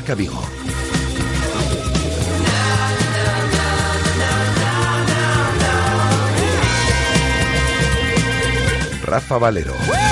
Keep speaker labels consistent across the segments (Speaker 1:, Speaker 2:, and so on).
Speaker 1: Marca Vigo. Rafa Valero.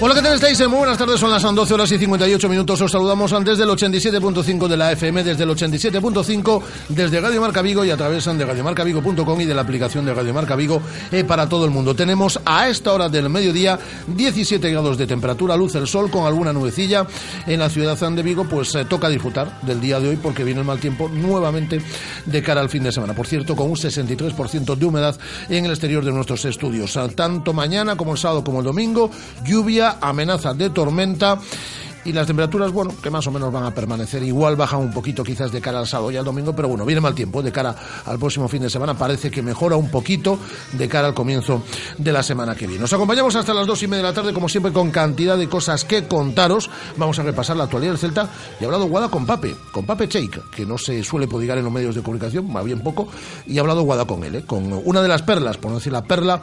Speaker 2: Hola, ¿qué tal estáis? Muy buenas tardes, son las 12 horas y 58 minutos. Os saludamos antes del 87.5 de la FM, desde el 87.5, desde Radio Marca Vigo y a través de radiomarcavigo.com y de la aplicación de Radio Marca Vigo eh, para todo el mundo. Tenemos a esta hora del mediodía 17 grados de temperatura, luz el sol con alguna nubecilla en la ciudad de Vigo, pues eh, toca disfrutar del día de hoy porque viene el mal tiempo nuevamente de cara al fin de semana. Por cierto, con un 63% de humedad en el exterior de nuestros estudios. Tanto mañana como el sábado como el domingo, lluvia amenaza de tormenta y las temperaturas, bueno, que más o menos van a permanecer igual, bajan un poquito quizás de cara al sábado y al domingo, pero bueno, viene mal tiempo de cara al próximo fin de semana, parece que mejora un poquito de cara al comienzo de la semana que viene. Nos acompañamos hasta las dos y media de la tarde, como siempre, con cantidad de cosas que contaros. Vamos a repasar la actualidad del Celta y ha hablado Guada con Pape, con Pape Cheik, que no se suele prodigar en los medios de comunicación, más bien poco, y ha hablado Guada con él, ¿eh? con una de las perlas, por no decir la perla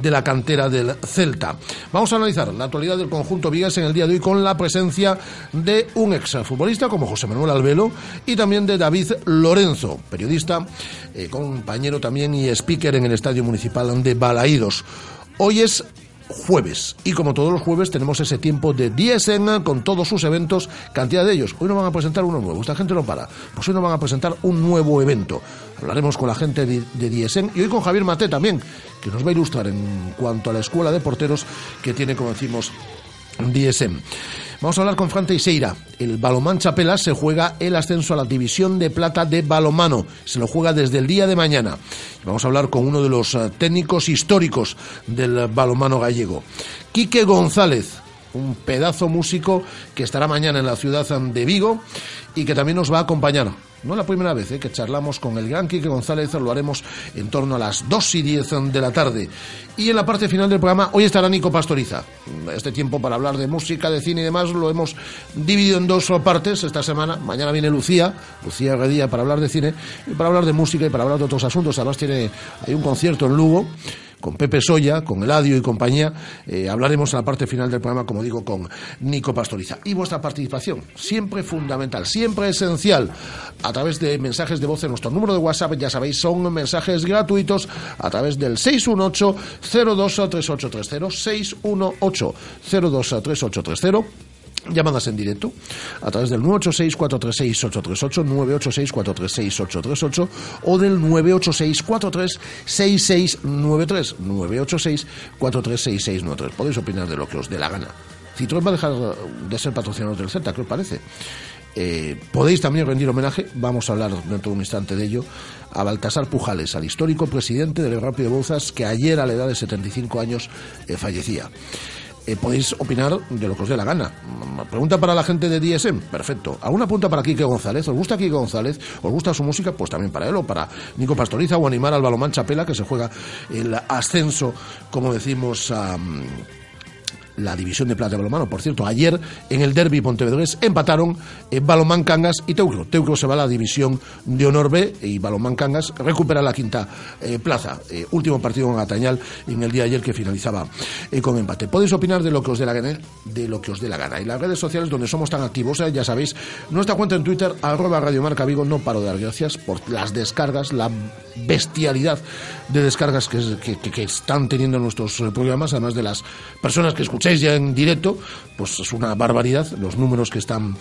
Speaker 2: de la cantera del Celta. Vamos a analizar la actualidad del conjunto Vigas en el día de hoy con la presencia de un exfutbolista como José Manuel Albelo y también de David Lorenzo, periodista, eh, compañero también y speaker en el Estadio Municipal de Balaídos. Hoy es jueves. Y como todos los jueves tenemos ese tiempo de Diesen con todos sus eventos, cantidad de ellos. Hoy nos van a presentar uno nuevo, esta gente no para. Pues hoy nos van a presentar un nuevo evento. Hablaremos con la gente de, Diesen y hoy con Javier Mate también, que nos va a ilustrar en cuanto a la escuela de porteros que tiene, como decimos, DSM. Vamos a hablar con Fran Teixeira. El Balomán Chapela se juega el ascenso a la división de plata de balomano. Se lo juega desde el día de mañana. Vamos a hablar con uno de los eh, técnicos históricos del balomano gallego. Quique González, un pedazo músico que estará mañana en la ciudad de Vigo y que también nos va a acompañar no es la primera vez ¿eh? que charlamos con el gran Quique González, lo haremos en torno a las 2 y 10 de la tarde. Y en la parte final del programa, hoy estará Nico Pastoriza. Este tiempo para hablar de música, de cine y demás lo hemos dividido en dos partes esta semana. Mañana viene Lucía, Lucía Redía, para hablar de cine y para hablar de música y para hablar de otros asuntos. Además, tiene, hay un concierto en Lugo con Pepe Soya, con Eladio y compañía. Eh, hablaremos en la parte final del programa, como digo, con Nico Pastoriza. Y vuestra participación, siempre fundamental, siempre esencial, a través de mensajes de voz en nuestro número de WhatsApp, ya sabéis, son mensajes gratuitos a través del 618 023830 618 023830 llamadas en directo a través del 986-436-838, 986-436-838 o del 986-436693, 986-436693. Podéis opinar de lo que os dé la gana. Citroën va a dejar de ser patrocinador del Celta, ¿qué os parece? Eh, podéis también rendir homenaje, vamos a hablar dentro de un instante de ello, a Baltasar Pujales, al histórico presidente del Rápido Bouzas que ayer a la edad de 75 años eh, fallecía. Eh, podéis opinar de lo que os dé la gana. Pregunta para la gente de DSM, perfecto. ¿Alguna pregunta para Quique González? ¿Os gusta Quique González? ¿Os gusta su música? Pues también para él o para Nico Pastoriza o animar al Balomán Chapela que se juega el ascenso, como decimos, a la división de plata de balomano. Por cierto, ayer en el derby pontevedrés empataron eh, Balomán Cangas y Teucro. Teucro se va a la división de honor B y Balomán Cangas recupera la quinta eh, plaza. Eh, último partido en Atañal en el día ayer que finalizaba con empate. Podéis opinar de lo que os dé la gana, de lo que os dé la gana. Y las redes sociales donde somos tan activos, ya sabéis, nuestra cuenta en Twitter, arroba Radio Marca Vigo, no paro de dar gracias por las descargas, la bestialidad de descargas que, que están teniendo nuestros programas, además de las personas que escuchan ya en directo, pues es una barbaridad los números que están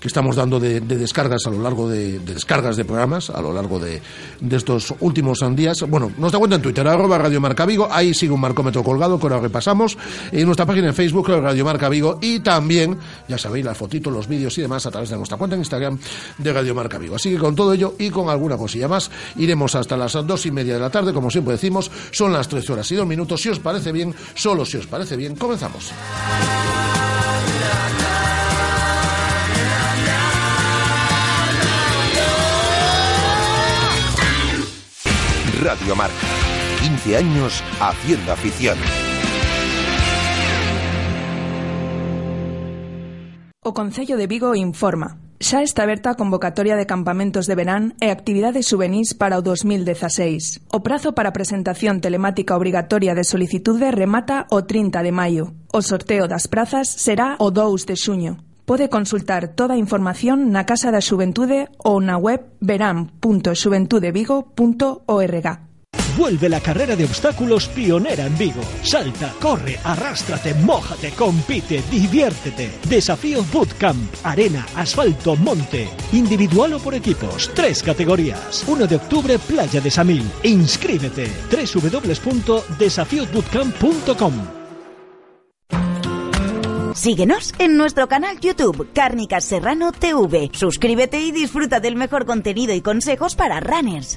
Speaker 2: que estamos dando de, descargas a lo largo de, descargas de programas a lo largo de, estos últimos días. Bueno, nos da cuenta en Twitter, arroba Radio Marca Vigo, ahí sigue un marcómetro colgado que ahora repasamos, en nuestra página en Facebook, Radio Marca Vigo, y también, ya sabéis, las fotitos, los vídeos y demás a través de nuestra cuenta en Instagram de Radio Marca Vigo. Así que con todo ello y con alguna cosilla más, iremos hasta las dos y media de la tarde, como siempre decimos, son las tres horas y dos minutos. Si os parece bien, solo si os parece bien, comenzamos.
Speaker 1: Radio Marca. 15 años haciendo afición.
Speaker 3: O Concello de Vigo informa. Xa está aberta a convocatoria de campamentos de verán e actividades juvenis para o 2016. O prazo para presentación telemática obrigatoria de solicitude remata o 30 de maio. O sorteo das prazas será o 2 de xuño. Pode consultar toda a información na Casa da Xuventude ou na web verán.xuventudevigo.org.
Speaker 4: Vuelve la carrera de obstáculos pionera en Vigo. Salta, corre, arrástrate, mójate, compite, diviértete. Desafío Bootcamp, arena, asfalto, monte. Individual o por equipos. Tres categorías. 1 de octubre, Playa de Samil. Inscríbete. www.desafiosbootcamp.com
Speaker 5: Síguenos en nuestro canal YouTube Cárnicas Serrano TV. Suscríbete y disfruta del mejor contenido y consejos para runners.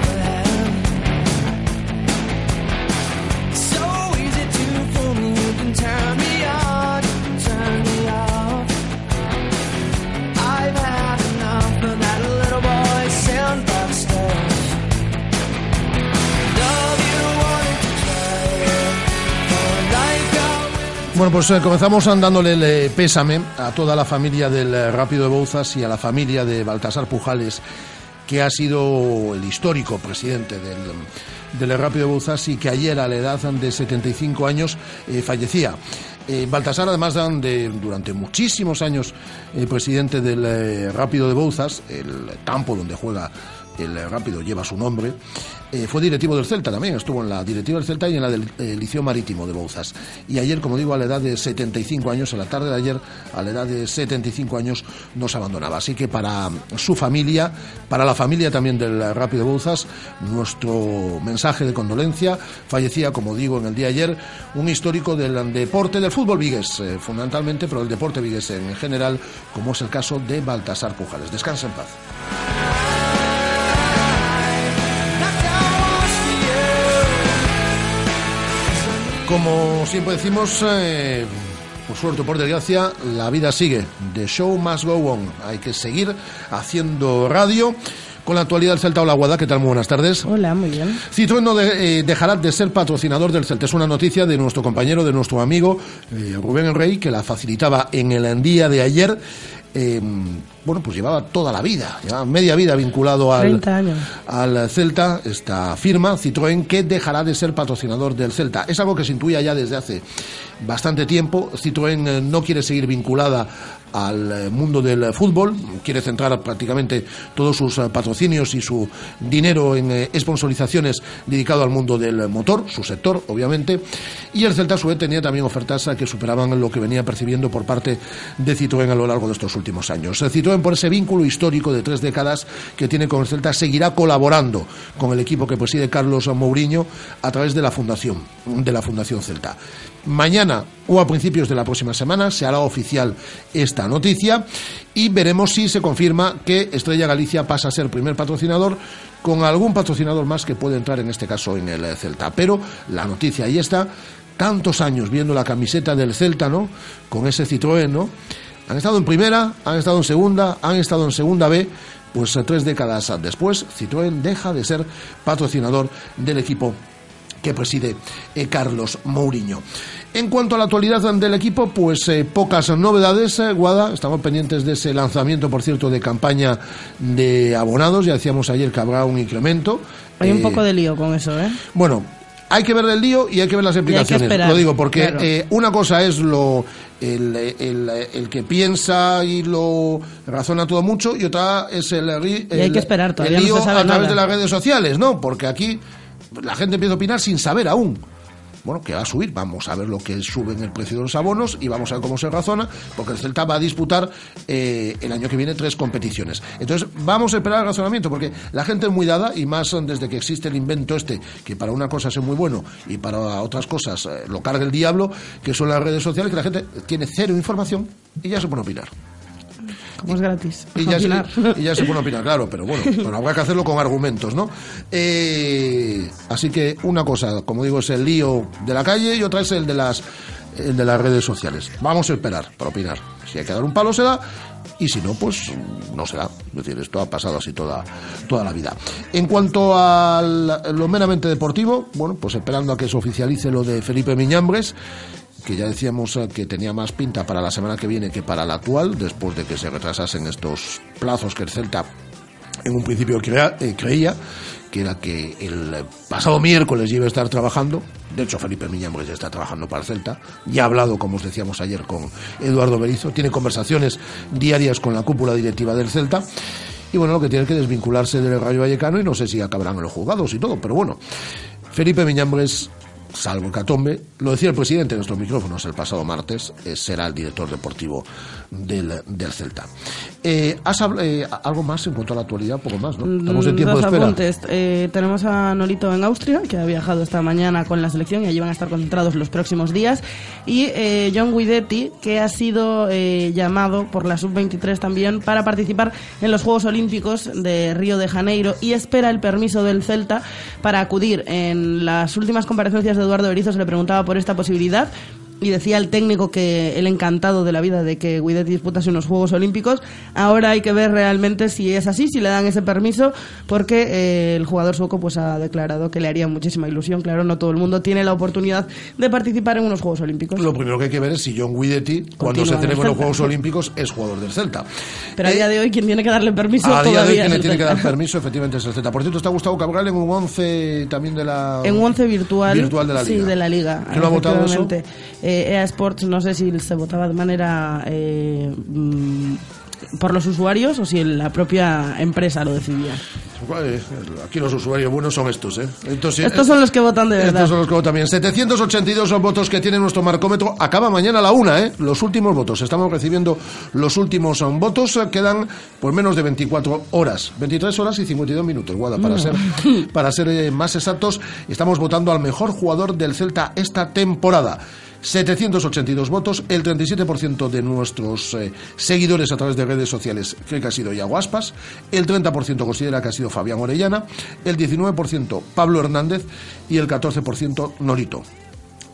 Speaker 2: Bueno, pues eh, comenzamos dándole el eh, pésame a toda la familia del eh, Rápido de Bouzas y a la familia de Baltasar Pujales, que ha sido el histórico presidente del, del Rápido de Bouzas y que ayer a la edad de 75 años fallecía. Baltasar, además de durante muchísimos años presidente del Rápido de Bouzas, el campo donde juega el Rápido lleva su nombre, eh, fue directivo del Celta también, estuvo en la directiva del Celta y en la del eh, Liceo Marítimo de Bouzas. Y ayer, como digo, a la edad de 75 años, a la tarde de ayer, a la edad de 75 años, nos abandonaba. Así que para su familia, para la familia también del Rápido Bouzas, nuestro mensaje de condolencia. Fallecía, como digo, en el día ayer, un histórico del deporte, del fútbol vigués, eh, fundamentalmente, pero el deporte vigués en general, como es el caso de Baltasar Pujales. Descansa en paz. Como siempre decimos, eh, por suerte o por desgracia, la vida sigue. The show must go on. Hay que seguir haciendo radio. Con la actualidad del Celta o la Guada, ¿qué tal? Muy buenas tardes.
Speaker 6: Hola, muy bien.
Speaker 2: Citroën no de- eh, dejará de ser patrocinador del Celta. Es una noticia de nuestro compañero, de nuestro amigo eh, Rubén Rey, que la facilitaba en el día de ayer. Eh, bueno, pues llevaba toda la vida, llevaba media vida vinculado al,
Speaker 6: 30 años.
Speaker 2: al Celta, esta firma, Citroën, que dejará de ser patrocinador del Celta. Es algo que se intuía ya desde hace bastante tiempo. Citroën eh, no quiere seguir vinculada al eh, mundo del fútbol, quiere centrar prácticamente todos sus eh, patrocinios y su dinero en eh, sponsorizaciones dedicado al mundo del motor, su sector, obviamente. Y el Celta, a su vez, tenía también ofertas eh, que superaban lo que venía percibiendo por parte de Citroën a lo largo de estos últimos años. Eh, Citroën, por ese vínculo histórico de tres décadas que tiene con el Celta, seguirá colaborando con el equipo que preside Carlos Mourinho a través de la Fundación, de la Fundación Celta. Mañana o a principios de la próxima semana se hará oficial esta noticia y veremos si se confirma que Estrella Galicia pasa a ser primer patrocinador con algún patrocinador más que puede entrar en este caso en el Celta. Pero la noticia ahí está, tantos años viendo la camiseta del Celta, ¿no? Con ese Citroën, ¿no? Han estado en primera, han estado en segunda, han estado en segunda B, pues tres décadas después, Citroën deja de ser patrocinador del equipo que preside eh, Carlos Mourinho. En cuanto a la actualidad del equipo, pues eh, pocas novedades, eh, Guada. Estamos pendientes de ese lanzamiento, por cierto, de campaña de abonados. Ya decíamos ayer que habrá un incremento.
Speaker 7: Hay un poco de lío con eso, ¿eh?
Speaker 2: Bueno, hay que ver el lío y hay que ver las implicaciones.
Speaker 7: esperar,
Speaker 2: lo digo porque
Speaker 7: claro.
Speaker 2: eh, una cosa es lo el, el- el que piensa y lo razona todo mucho y otra es el,
Speaker 7: Y hay que esperar, todavía no se
Speaker 2: lío
Speaker 7: sabe
Speaker 2: a través
Speaker 7: nada.
Speaker 2: de las redes sociales, ¿no? Porque aquí la gente empieza a opinar sin saber aún. Bueno, que va a subir, vamos a ver lo que sube en el precio de los abonos y vamos a ver cómo se razona, porque el Celta va a disputar eh, el año que viene tres competiciones. Entonces, vamos a esperar el razonamiento, porque la gente es muy dada, y más desde que existe el invento este, que para una cosa es muy bueno y para otras cosas eh, lo carga el diablo, que son las redes sociales, que la gente tiene cero información y ya se pone a opinar.
Speaker 7: Como es gratis.
Speaker 2: Y ya,
Speaker 7: Opinar.
Speaker 2: se, y ya se pone a opinar, claro, pero bueno, pero habrá que hacerlo con argumentos, ¿no? Eh, así que una cosa, como digo, es el lío de la calle y otra es el de las el de las redes sociales. Vamos a esperar para opinar. Si hay que dar un palo se da y si no, pues no se da. Es decir, esto ha pasado así toda, toda la vida. En cuanto a lo meramente deportivo, bueno, pues esperando a que se oficialice lo de Felipe Miñambres, que ya decíamos eh, que tenía más pinta para la semana que viene que para la actual, después de que se retrasasen estos plazos que el Celta en un principio crea- eh, creía que era que el pasado miércoles iba a estar trabajando. De hecho, Felipe Miñambres ya está trabajando para el Celta. Ya ha hablado, como os decíamos ayer, con Eduardo Berizo. Tiene conversaciones diarias con la cúpula directiva del Celta. Y bueno, lo que tiene que desvincularse del Rayo Vallecano y no sé si acabarán los juzgados y todo, pero bueno. Felipe Miñambres, salvo el Catombe, lo decía el presidente en nuestros micrófonos el pasado martes, eh, será el director deportivo del, del Celta. Eh, ¿Has eh, algo más en cuanto a la actualidad? Poco más, ¿no? Estamos en tiempo
Speaker 7: Dos
Speaker 2: de espera.
Speaker 7: Eh, tenemos a Nolito en Austria, que ha viajado esta mañana con la selección y allí van a estar concentrados los próximos días. Y John Guidetti, que ha sido llamado por la Sub-23 también para participar en los Juegos Olímpicos de Río de Janeiro y espera el permiso del Celta para acudir. En las últimas comparecencias de Eduardo Berizzo se le preguntaba por esta posibilidad. Y decía el técnico que él encantado de la vida de que Guidetti disputase unos Juegos Olímpicos. Ahora hay que ver realmente si es así, si le dan ese permiso, porque eh, el jugador sueco pues ha declarado que le haría muchísima ilusión. Claro, no todo el mundo tiene la oportunidad de participar en unos Juegos Olímpicos.
Speaker 2: Lo primero que hay que ver es si John Guidetti, cuando se
Speaker 7: en el
Speaker 2: celebren los. Juegos Olímpicos, es jugador del Celta.
Speaker 7: Pero a
Speaker 2: Eh,
Speaker 7: día de hoy quien tiene que darle permiso
Speaker 2: a día de hoy quien le
Speaker 7: el
Speaker 2: tiene que dar permiso efectivamente es el Celta. Por cierto, está Gustavo Cabral en un 11 también de la...
Speaker 7: En un once virtual,
Speaker 2: Virtual de la
Speaker 7: sí,
Speaker 2: Liga.
Speaker 7: de la liga.
Speaker 2: ¿Quién lo ha votado eso?
Speaker 7: Eh, EA Sports, no sé si se votaba de manera eh, mm, por los usuarios o si la propia empresa lo decidía.
Speaker 2: Aquí los usuarios buenos son estos, ¿eh? Estos, sí-
Speaker 7: Estos son los que votan de verdad.
Speaker 2: Estos son los que votan bien. 782 son votos que tiene nuestro marcómetro. Acaba mañana a la una, ¿eh? Los últimos votos. Estamos recibiendo los últimos um, votos. Quedan por menos de 24 horas. 23 horas y 52 minutos, Guada, para ser, para ser eh, más exactos. Estamos votando al mejor jugador del Celta esta temporada. 782 votos, el 37% de nuestros eh, seguidores a través de redes sociales cree que ha sido Iago Aspas, el 30% considera que ha sido Fabián Orellana, el 19% Pablo Hernández y el 14% Norito.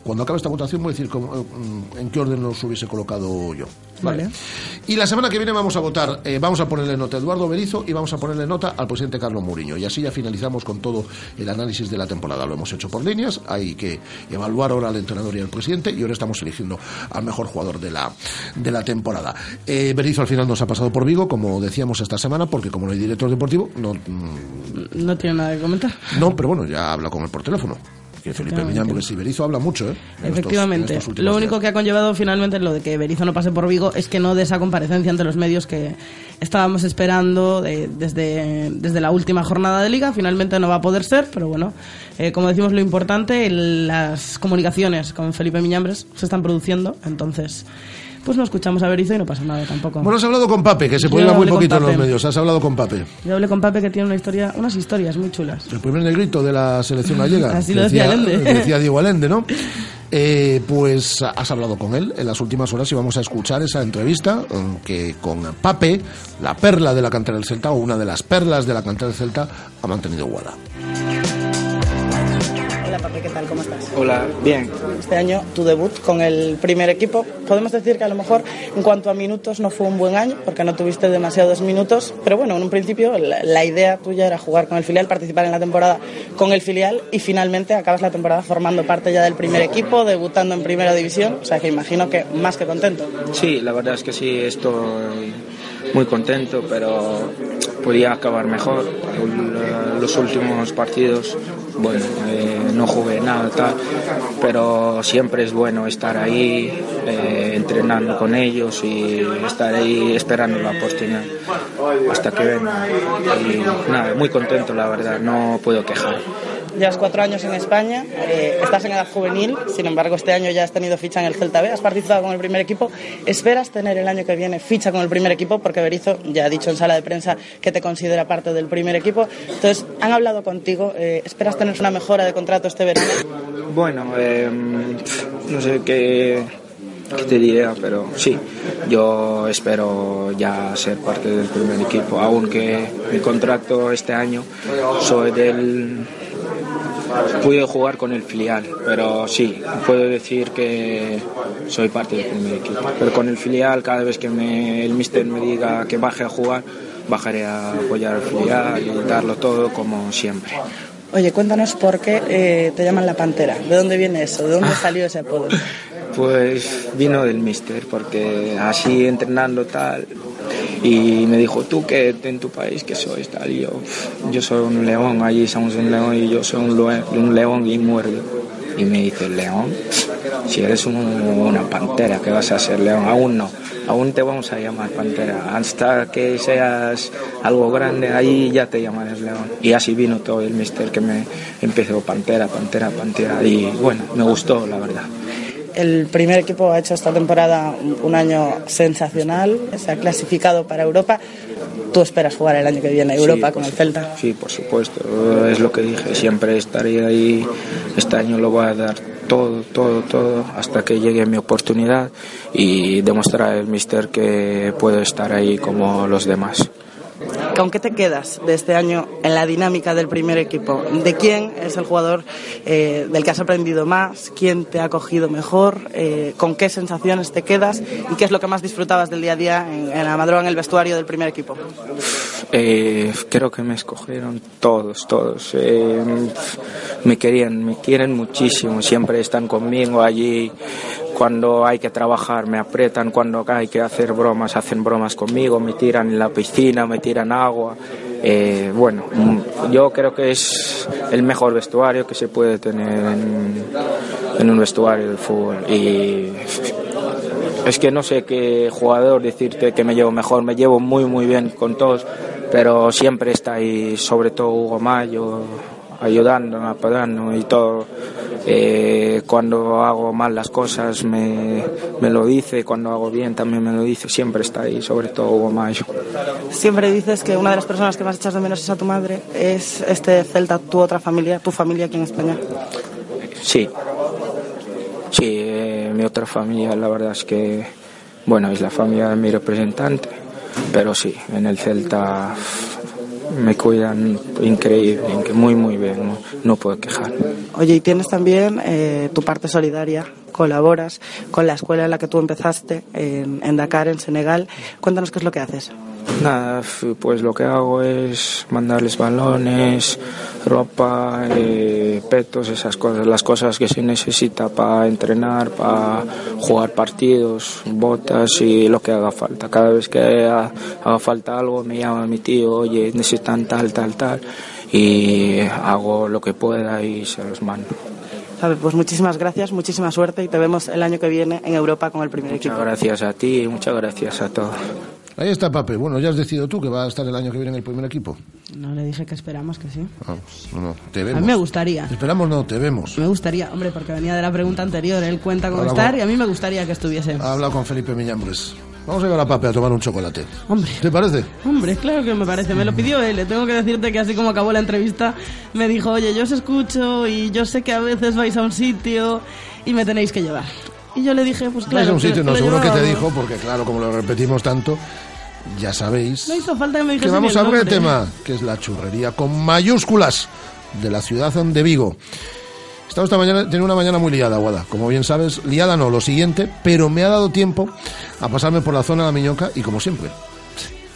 Speaker 2: Cuando acabe esta votación voy a decir cómo, eh, en qué orden los hubiese colocado yo.
Speaker 7: Vale.
Speaker 2: Y la semana que viene vamos a votar, eh, vamos a ponerle nota a Eduardo Berizo y vamos a ponerle nota al presidente Carlos Mourinho. Y así ya finalizamos con todo el análisis de la temporada. Lo hemos hecho por líneas, hay que evaluar ahora al entrenador y al presidente y ahora estamos eligiendo al mejor jugador de la, de la temporada. Eh, Berizzo al final nos ha pasado por Vigo, como decíamos esta semana, porque como no hay director deportivo, no, mm,
Speaker 7: No tiene nada que comentar.
Speaker 2: no pero bueno, ya habla con él por teléfono. Que Felipe
Speaker 7: Efectivamente.
Speaker 2: Miñambres y Berizzo habla mucho, ¿eh? En
Speaker 7: Efectivamente.
Speaker 2: estos
Speaker 7: Lo único
Speaker 2: días.
Speaker 7: que ha conllevado finalmente lo de que Berizzo no pase por Vigo es que no de esa comparecencia ante los medios que estábamos esperando de- desde, desde la última jornada de liga. Finalmente no va a poder ser, pero bueno, eh, como decimos, lo importante, las comunicaciones con Felipe Miñambres se están produciendo, entonces pues no escuchamos a Berizzo y no pasa nada tampoco.
Speaker 2: Bueno, has hablado con Pape, que se puede muy
Speaker 7: hablé con
Speaker 2: poquito en los medios. Has hablado con Pape.
Speaker 7: Yo hablé con Pape que tiene una historia, unas historias muy chulas.
Speaker 2: El primer negrito de la selección gallega.
Speaker 7: Así lo decía Allende.
Speaker 2: Decía Diego Allende, ¿no? Eh, pues has hablado con él en las últimas horas y vamos a escuchar esa entrevista eh, que con Pape, la perla de la cantera del Celta, o una de las perlas de la cantera del Celta, ha mantenido Guada.
Speaker 7: Hola, Pape.
Speaker 6: ¿qué tal? ¿Cómo estás?
Speaker 8: Hola, bien.
Speaker 6: Este año tu debut con el primer equipo. Podemos decir que a lo mejor en cuanto a minutos no fue un buen año porque no tuviste demasiados minutos, pero bueno, en un principio la, la idea tuya era jugar con el filial, participar en la temporada con el filial y finalmente acabas la temporada formando parte ya del primer equipo, debutando en primera división, o sea que imagino que más que contento.
Speaker 8: Sí, la verdad es que sí, estoy muy contento, pero podía acabar mejor. Los últimos partidos, bueno, eh, no jugué nada tal, pero siempre es bueno estar ahí, eh, entrenando con ellos y estar ahí esperando la oportunidad hasta que venga. Y nada, muy contento la verdad, no puedo quejar.
Speaker 6: Llevas cuatro años en España, eh, estás en edad juvenil, sin embargo este año ya has tenido ficha en el Celta B, has participado con el primer equipo. ¿Esperas tener el año que viene ficha con el primer equipo? Porque Berizzo ya ha dicho en sala de prensa que te considera parte del primer equipo. Entonces, han hablado contigo, eh, ¿esperas tener una mejora de contrato este verano?
Speaker 8: Bueno, eh, no sé qué, qué te diría, pero sí, yo espero ya ser parte del primer equipo, aunque mi contrato este año soy del pude jugar con el filial, pero sí, puedo decir que soy parte del primer equipo. Pero con el filial, cada vez que me, el mister me diga que baje a jugar, bajaré a apoyar al filial y darlo todo como siempre.
Speaker 6: Oye, cuéntanos por qué eh, te llaman la Pantera. ¿De dónde viene eso? ¿De dónde salió ese apodo?
Speaker 8: Pues vino del mister, porque así entrenando tal, y me dijo, ¿tú qué en tu país qué sois? Tal, yo, yo soy un león, allí somos un león y yo soy un, lue- un león y muerdo. Y me dice, león, si eres un- una pantera, ¿qué vas a ser león? Aún no, aún te vamos a llamar pantera. Hasta que seas algo grande, ahí ya te llamarás león. Y así vino todo el mister que me empezó pantera, pantera, pantera. Y bueno, me gustó, la verdad.
Speaker 6: El primer equipo ha hecho esta temporada un- año sensacional, se ha clasificado para Europa. Tú esperas jugar el año que viene a Europa
Speaker 8: Sí,
Speaker 6: con el Celta.
Speaker 8: Sí, por supuesto, es lo que dije, siempre estaré ahí, este año lo voy a dar todo, todo, todo, hasta que llegue mi oportunidad y demostrar al mister que puedo estar ahí como los demás.
Speaker 6: ¿Con qué te quedas de este año en la dinámica del primer equipo? ¿De quién es el jugador eh, del que has aprendido más? ¿Quién te ha acogido mejor? Eh, ¿Con qué sensaciones te quedas? ¿Y qué es lo que más disfrutabas del día a día en, la madrugada en el vestuario del primer equipo?
Speaker 8: Eh, creo que me escogieron todos, todos. Me querían, me quieren muchísimo, siempre están conmigo allí. Cuando hay que trabajar me apretan, cuando hay que hacer bromas hacen bromas conmigo, me tiran en la piscina, me tiran agua. Eh, bueno, mm, yo creo que es el mejor vestuario que se puede tener en, en un vestuario de fútbol. Y es que no sé qué jugador decirte que me llevo mejor, me llevo muy muy bien con todos, pero siempre está ahí, sobre todo Hugo Mayo, ayudando, apoyando y todo. Eh, cuando hago mal las cosas me, me lo dice, cuando hago bien también me lo dice, siempre está ahí, sobre todo Hugo Mayo.
Speaker 6: Siempre dices que una de las personas que más echas de menos es a tu madre. ¿Es este Celta tu otra familia, tu familia aquí en España?
Speaker 8: Sí, sí, eh, mi otra familia la verdad es que, bueno, es la familia de mi representante, pero sí, en el Celta me cuidan increíble, muy muy bien, no, no puedo quejar.
Speaker 6: Oye, y tienes también eh, tu parte solidaria, colaboras con la escuela en la que tú empezaste, en, Dakar, en Senegal. Cuéntanos qué es lo que haces.
Speaker 8: Nada, pues lo que hago es mandarles balones, ropa, eh, petos, esas cosas, las cosas que se necesita para entrenar, para jugar partidos, botas y lo que haga falta. Cada vez que ha- haga falta algo me llama mi tío, oye, necesitan tal, tal, tal, y hago lo que pueda y se los mando.
Speaker 6: Sabe, Pues muchísimas gracias, muchísima suerte y te vemos el año que viene en Europa con el primer equipo.
Speaker 8: Muchas gracias a ti y muchas gracias a todos.
Speaker 2: Ahí está, Pape. Bueno, ya has decidido tú que va a estar el año que viene en el primer equipo.
Speaker 7: No le dije que esperamos que sí.
Speaker 2: Ah, no, no, te
Speaker 7: A
Speaker 2: vemos.
Speaker 7: mí me gustaría.
Speaker 2: Esperamos, no, te vemos.
Speaker 7: Me gustaría, hombre, porque venía de la pregunta anterior. Él cuenta con
Speaker 2: Hola,
Speaker 7: estar
Speaker 2: guapo.
Speaker 7: y a mí me gustaría que estuviese.
Speaker 2: Ha hablado con Felipe Miñambres. Vamos a llevar a Pape a tomar un chocolate.
Speaker 7: Hombre.
Speaker 2: ¿Te parece?
Speaker 7: Hombre, claro que me parece. Me lo pidió él. Tengo que decirte que así como acabó la entrevista, me dijo, oye, yo os escucho y yo sé que a veces vais a un sitio y me tenéis que llevar. Y yo le dije, pues claro.
Speaker 2: Vais a un sitio, no, seguro que te dijo, porque claro, como lo repetimos tanto, ya sabéis
Speaker 7: No hizo falta que me
Speaker 2: que vamos a
Speaker 7: nombre.
Speaker 2: tema, que es la churrería con mayúsculas de la ciudad de Vigo. Estaba esta mañana, tenía una mañana muy liada, Guada. Como bien sabes, liada no, lo siguiente, pero me ha dado tiempo a pasarme por la zona de la Miñoca y como siempre.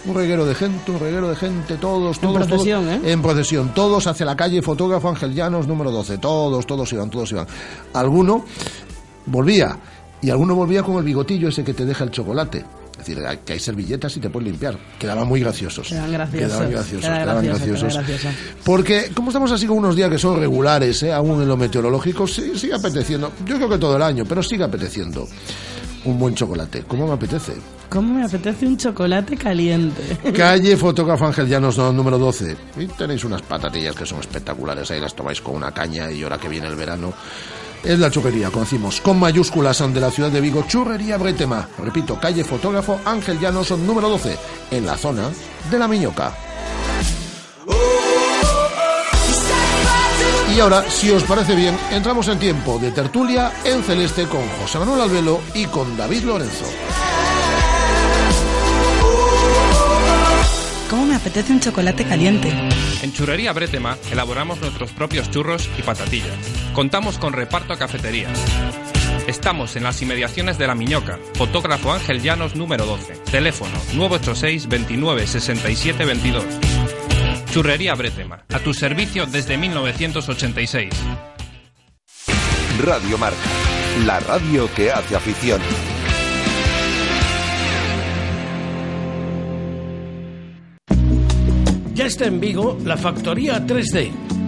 Speaker 2: Un reguero de gente, un reguero de gente, todos, todos,
Speaker 7: procesión,
Speaker 2: todos,
Speaker 7: ¿eh?
Speaker 2: en procesión, todos hacia la calle Fotógrafo Ángel Llanos, número 12, todos, todos iban, todos iban. Alguno volvía, y alguno volvía con el bigotillo ese que te deja el chocolate. Es decir, que hay servilletas y te puedes limpiar. Quedaban muy graciosos.
Speaker 7: Quedan graciosos.
Speaker 2: Quedaban graciosos.
Speaker 7: Queda
Speaker 2: quedaban
Speaker 7: gracioso, queda
Speaker 2: graciosos.
Speaker 7: gracioso.
Speaker 2: Porque como estamos así con unos días que son regulares, ¿eh? aún en lo meteorológico, sí- sigue apeteciendo. Yo creo que todo el año, pero sigue apeteciendo. Un buen chocolate. ¿Cómo me apetece?
Speaker 7: ¿Cómo me apetece un chocolate caliente?
Speaker 2: Calle Fotógrafo Ángel Llanos, no, número 12. Y tenéis unas patatillas que son espectaculares. Ahí las tomáis con una caña y ahora que viene el verano. Es la churrería, conocimos con mayúsculas de la ciudad de Vigo, Churrería Bretema. Repito, calle Fotógrafo Ángel Llanos, número 12, en la zona de la Miñoca. Y ahora, si os parece bien, entramos en tiempo de tertulia en celeste con José Manuel Albelo y con David Lorenzo.
Speaker 7: ¿Cómo me apetece un chocolate caliente?
Speaker 9: En Churrería Bretema elaboramos nuestros propios churros y patatillas. Contamos con reparto a cafeterías. Estamos en las inmediaciones de La Miñoca, fotógrafo Ángel Llanos número 12. Teléfono 986 29 67 22. Churrería Bretema, a tu servicio desde 1986.
Speaker 1: Radio Marca, la radio que hace afición.
Speaker 10: Ya está en Vigo la Factoría 3D.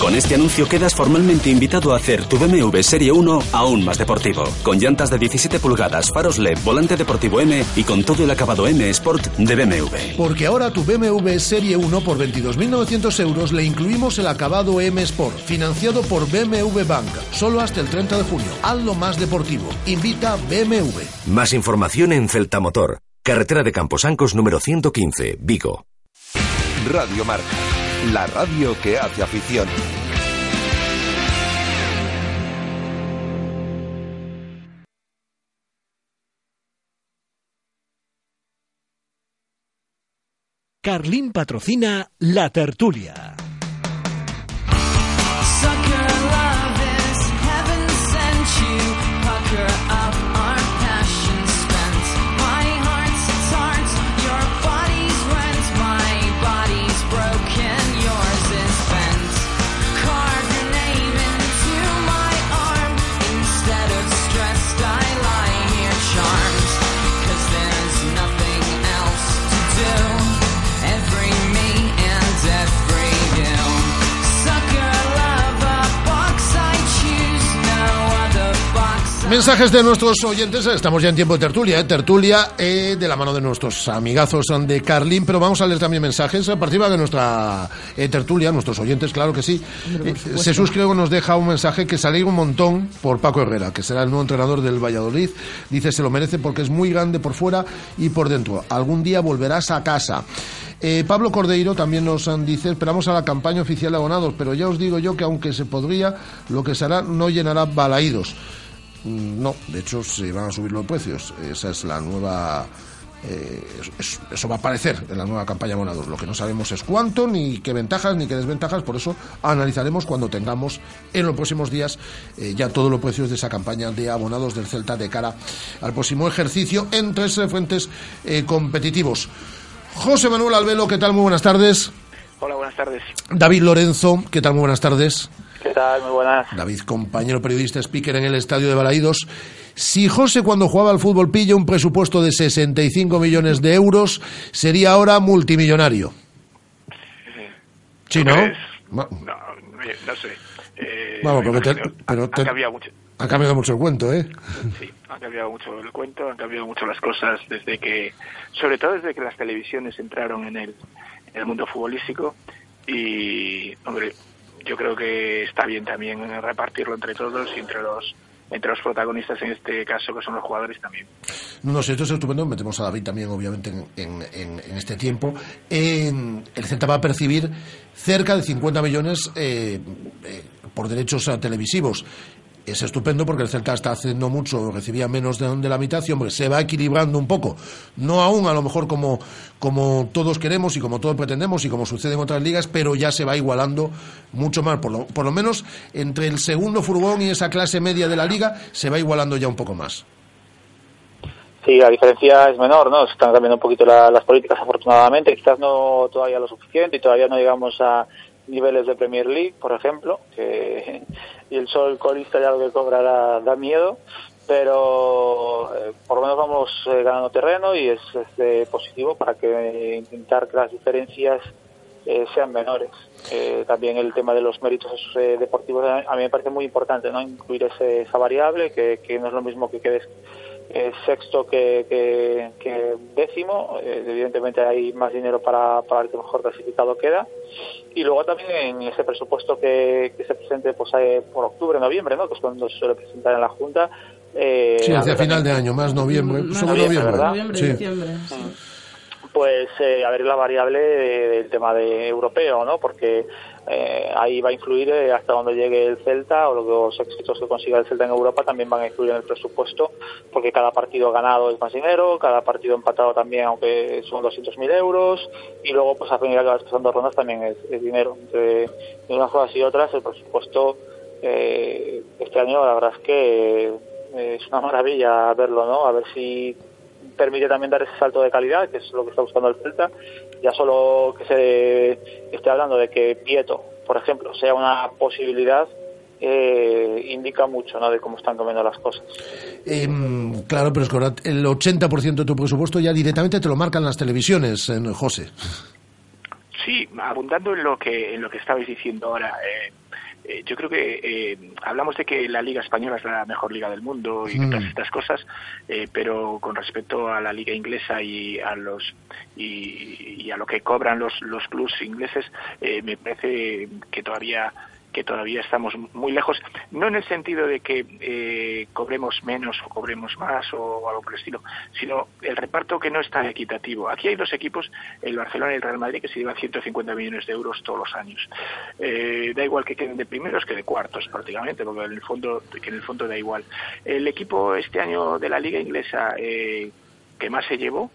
Speaker 11: Con este anuncio quedas formalmente invitado a hacer tu BMW Serie 1 aún más deportivo. Con llantas de 17 pulgadas, faros LED, volante deportivo M y con todo el acabado M Sport de BMW.
Speaker 2: Porque ahora tu BMW Serie 1 por 22.900 euros le incluimos el acabado M Sport, financiado por BMW Bank, solo hasta el 30 de junio. Hazlo más deportivo. Invita BMW.
Speaker 12: Más información en Celta Motor, carretera de Camposancos número 115, Vigo.
Speaker 1: Radio Marca, la radio que hace afición.
Speaker 4: Carlín patrocina La Tertulia.
Speaker 2: Mensajes de nuestros oyentes, estamos ya en tiempo de tertulia, ¿eh? tertulia eh, de la mano de nuestros amigazos de Carlín, pero vamos a leer también mensajes a partir de nuestra eh, tertulia, nuestros oyentes, claro que sí. Eh, Jesús creo nos deja un mensaje que salió un montón por Paco Herrera, que será el nuevo entrenador del Valladolid. Dice, se lo merece porque es muy grande por fuera y por dentro. Algún día volverás a casa. Eh, Pablo Cordeiro también nos han- dice, esperamos a la campaña oficial de abonados, pero ya os digo yo que aunque se podría, lo que se hará no llenará balaídos. Mm, No, de hecho se van a subir los precios. Esa es la nueva. eh, es- es- eso va a aparecer en la nueva campaña abonados. Lo que no sabemos es cuánto, ni qué ventajas, ni qué desventajas. Por eso analizaremos cuando tengamos en los próximos días eh, ya todos los precios de esa campaña de abonados del Celta de cara al próximo ejercicio en tres eh, frentes eh, competitivos. José Manuel Albelo, ¿qué tal? Muy buenas tardes.
Speaker 13: Hola, buenas tardes.
Speaker 2: David Lorenzo, ¿qué tal? Muy buenas tardes.
Speaker 13: ¿Qué tal? Muy buenas.
Speaker 2: David, compañero periodista, speaker en el estadio de Balaídos. Si José cuando jugaba al fútbol pilla un presupuesto de 65 millones de euros, sería ahora multimillonario. Sí, ¿no?
Speaker 13: Pues, no, eh, no sé. Eh,
Speaker 2: Vamos, porque te-
Speaker 13: ha cambiado mucho.
Speaker 2: Ha cambiado mucho el cuento, ¿eh?
Speaker 13: Sí, ha cambiado mucho el cuento, han cambiado mucho las cosas desde que, sobre todo desde que las televisiones entraron en el, en el mundo futbolístico y, hombre, yo creo que está bien también repartirlo entre todos y entre los entre los protagonistas en este caso que son los jugadores también.
Speaker 2: No sé, esto es estupendo. Metemos a David también, obviamente, en, en- este tiempo. El Celta va a percibir cerca de 50 millones eh, eh, por derechos eh, televisivos. Es estupendo porque el Celta está haciendo mucho, recibía menos de, de la mitad y, hombre, se va equilibrando un poco. No aún, a lo mejor, como, como todos queremos y como todos pretendemos y como sucede en otras ligas, pero ya se va igualando mucho más. Por lo, por lo menos, entre el segundo furgón y esa clase media de la liga, se va igualando ya un poco más.
Speaker 14: Sí, la diferencia es menor, ¿no? Se están cambiando un poquito la- las políticas, afortunadamente. Quizás no todavía lo suficiente y todavía no llegamos a niveles de Premier League, por ejemplo, que y el sol colista ya lo que cobra da, miedo, pero eh, por lo menos vamos eh, ganando terreno y es, es, eh, positivo para que intentar que las diferencias eh, sean menores. También el tema de los méritos deportivos a mí me parece muy importante, ¿no? Incluir ese- esa variable, que, que no es lo mismo que quedes eh, sexto que, que- que décimo. Eh, evidentemente hay más dinero para, para el que mejor clasificado queda. Y luego también en ese presupuesto que, que se presente pues, eh, por octubre, noviembre, ¿no? que es cuando se suele presentar en la Junta. eh,
Speaker 2: Sí, hacia final de año, más noviembre,
Speaker 14: Más
Speaker 2: sobre
Speaker 14: noviembre,
Speaker 2: noviembre.
Speaker 14: ¿verdad?
Speaker 7: Noviembre,
Speaker 2: Sí.
Speaker 7: diciembre.
Speaker 14: pues eh, a ver la variable de- del tema de europeo, ¿no? Porque eh, ahí va a influir eh, hasta donde llegue el Celta o los éxitos que consiga el Celta en Europa también van a influir en el presupuesto, porque cada partido ganado es más dinero, cada partido empatado también, aunque son 200.000 euros, y luego pues a medida que vas pasando rondas también es, dinero. Entre unas cosas y otras el presupuesto eh, este año la verdad es que eh, es una maravilla verlo, ¿no? A ver si permite también dar ese salto de calidad, que es lo que está buscando el Celta. Ya solo que se esté hablando de que Pieto, por ejemplo, sea una posibilidad, eh, indica mucho ¿no? de cómo están cambiando las cosas.
Speaker 2: Em, claro, pero es que ahora el 80% de tu presupuesto ya directamente te lo marcan las televisiones, en José.
Speaker 13: Sí, abundando en lo que en lo que estabais diciendo ahora, eh, eh, yo creo que eh, hablamos de que la Liga Española es la mejor liga del mundo y
Speaker 2: Mm.
Speaker 13: todas estas cosas, eh, pero con respecto a la Liga Inglesa y a los y, y a lo que cobran los los clubs ingleses, eh, me parece que todavía que todavía estamos muy lejos, no en el sentido de que eh, cobremos menos o cobremos más o algo por el estilo, sino el reparto que no es tan equitativo. Aquí hay dos equipos, el Barcelona y el Real Madrid, que se llevan 150 millones de euros todos los años. Eh, da igual que queden de primeros que de cuartos prácticamente, porque en el fondo, que en el fondo da igual. El equipo este año de la Liga Inglesa eh, que más se llevó,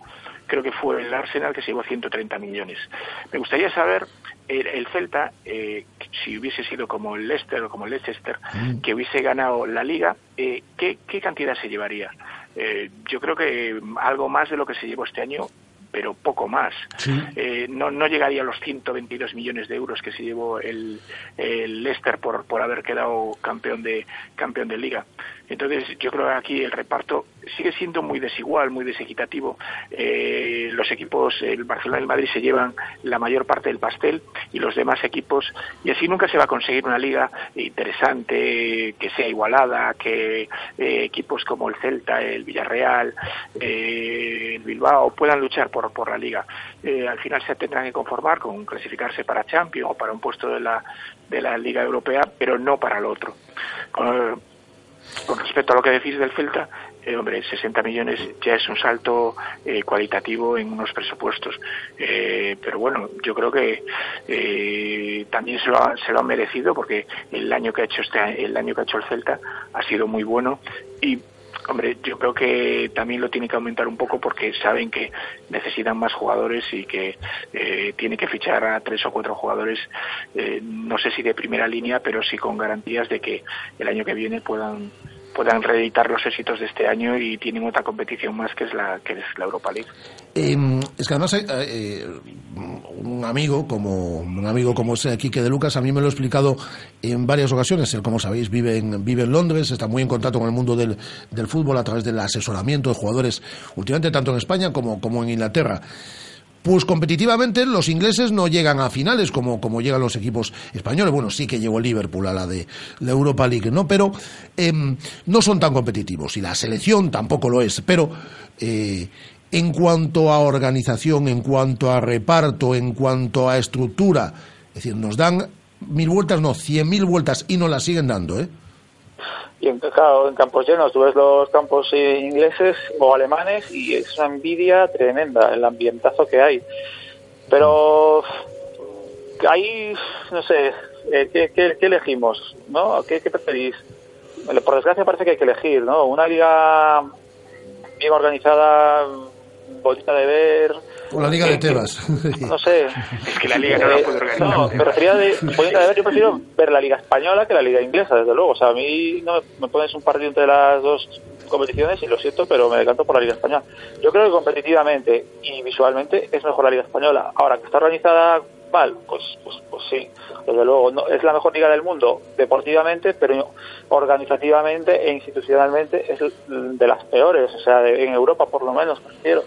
Speaker 13: creo que fue el Arsenal que se llevó 130 millones. Me gustaría saber el, el Celta, eh, si hubiese sido como el Leicester o como el Leicester, que hubiese ganado la liga, eh, ¿qué, qué cantidad se llevaría? Eh, yo creo que algo más de lo que se llevó este año, pero poco más. Eh, no, no llegaría a los 122 millones de euros que se llevó el, el Leicester por, por haber quedado campeón de campeón de liga. Entonces yo creo que aquí el reparto sigue siendo muy desigual, muy desequitativo. Eh, los equipos, el Barcelona y el Madrid se llevan la mayor parte del pastel y los demás equipos, y así nunca se va a conseguir una liga interesante, que sea igualada, que eh, equipos como el Celta, el Villarreal, eh, el Bilbao puedan luchar por, por la liga. Eh, al final se tendrán que conformar con clasificarse para Champions o para un puesto de la, de la Liga Europea, pero no para el otro. Con respecto a lo que decís del Celta, eh, hombre, 60 millones ya es un salto eh, cualitativo en unos presupuestos. Eh, pero bueno, yo creo que eh, también se lo, ha, se lo ha merecido porque el año que ha hecho este el año que ha hecho el Celta ha sido muy bueno y Hombre, yo creo que también lo tiene que aumentar un poco porque saben que necesitan más jugadores y que eh, tiene que fichar a tres o cuatro jugadores, eh, no sé si de primera línea, pero sí con garantías de que el año que viene puedan puedan reeditar los éxitos de este año y tienen otra competición más que es la que es la Europa League.
Speaker 2: Eh, es que además eh, un amigo como un amigo como es Quique de Lucas a mí me lo ha explicado en varias ocasiones. Él, como sabéis, vive en, vive en Londres, está muy en contacto con el mundo del, del fútbol a través del asesoramiento de jugadores, últimamente tanto en España como, como en Inglaterra. Pues competitivamente los ingleses no llegan a finales como, como llegan los equipos españoles. Bueno, sí que llegó Liverpool a la de la Europa League, ¿no? Pero em, no son tan competitivos y la selección tampoco lo es. Pero eh, en cuanto a organización, en cuanto a reparto, en cuanto a estructura, es decir, nos dan mil vueltas, no, cien mil vueltas y nos las siguen dando, ¿eh?
Speaker 14: Y en, claro, en campos llenos, tú ves los campos ingleses o alemanes y es una envidia tremenda el ambientazo que hay. Pero ahí, no sé, eh, ¿qué, qué, qué elegimos? ¿no? ¿Qué, ¿Qué preferís? Por desgracia parece que hay que elegir, ¿no? Una liga bien organizada, bonita de ver,
Speaker 2: O la Liga de Tebas.
Speaker 14: no sé.
Speaker 13: Es que la liga no la puede organizar.
Speaker 14: No, me refería de, de ver, yo prefiero ver la liga española que la liga inglesa, desde luego. O sea, a mí no me, me pones un partido entre las dos competiciones y lo siento, pero me decanto por la liga española. Yo creo que competitivamente y visualmente es mejor la liga española. Ahora, que está organizada mal, pues, pues, pues sí, desde luego. No, es la mejor liga del mundo deportivamente, pero organizativamente e institucionalmente es de las peores, o sea, de- en Europa por lo menos, prefiero.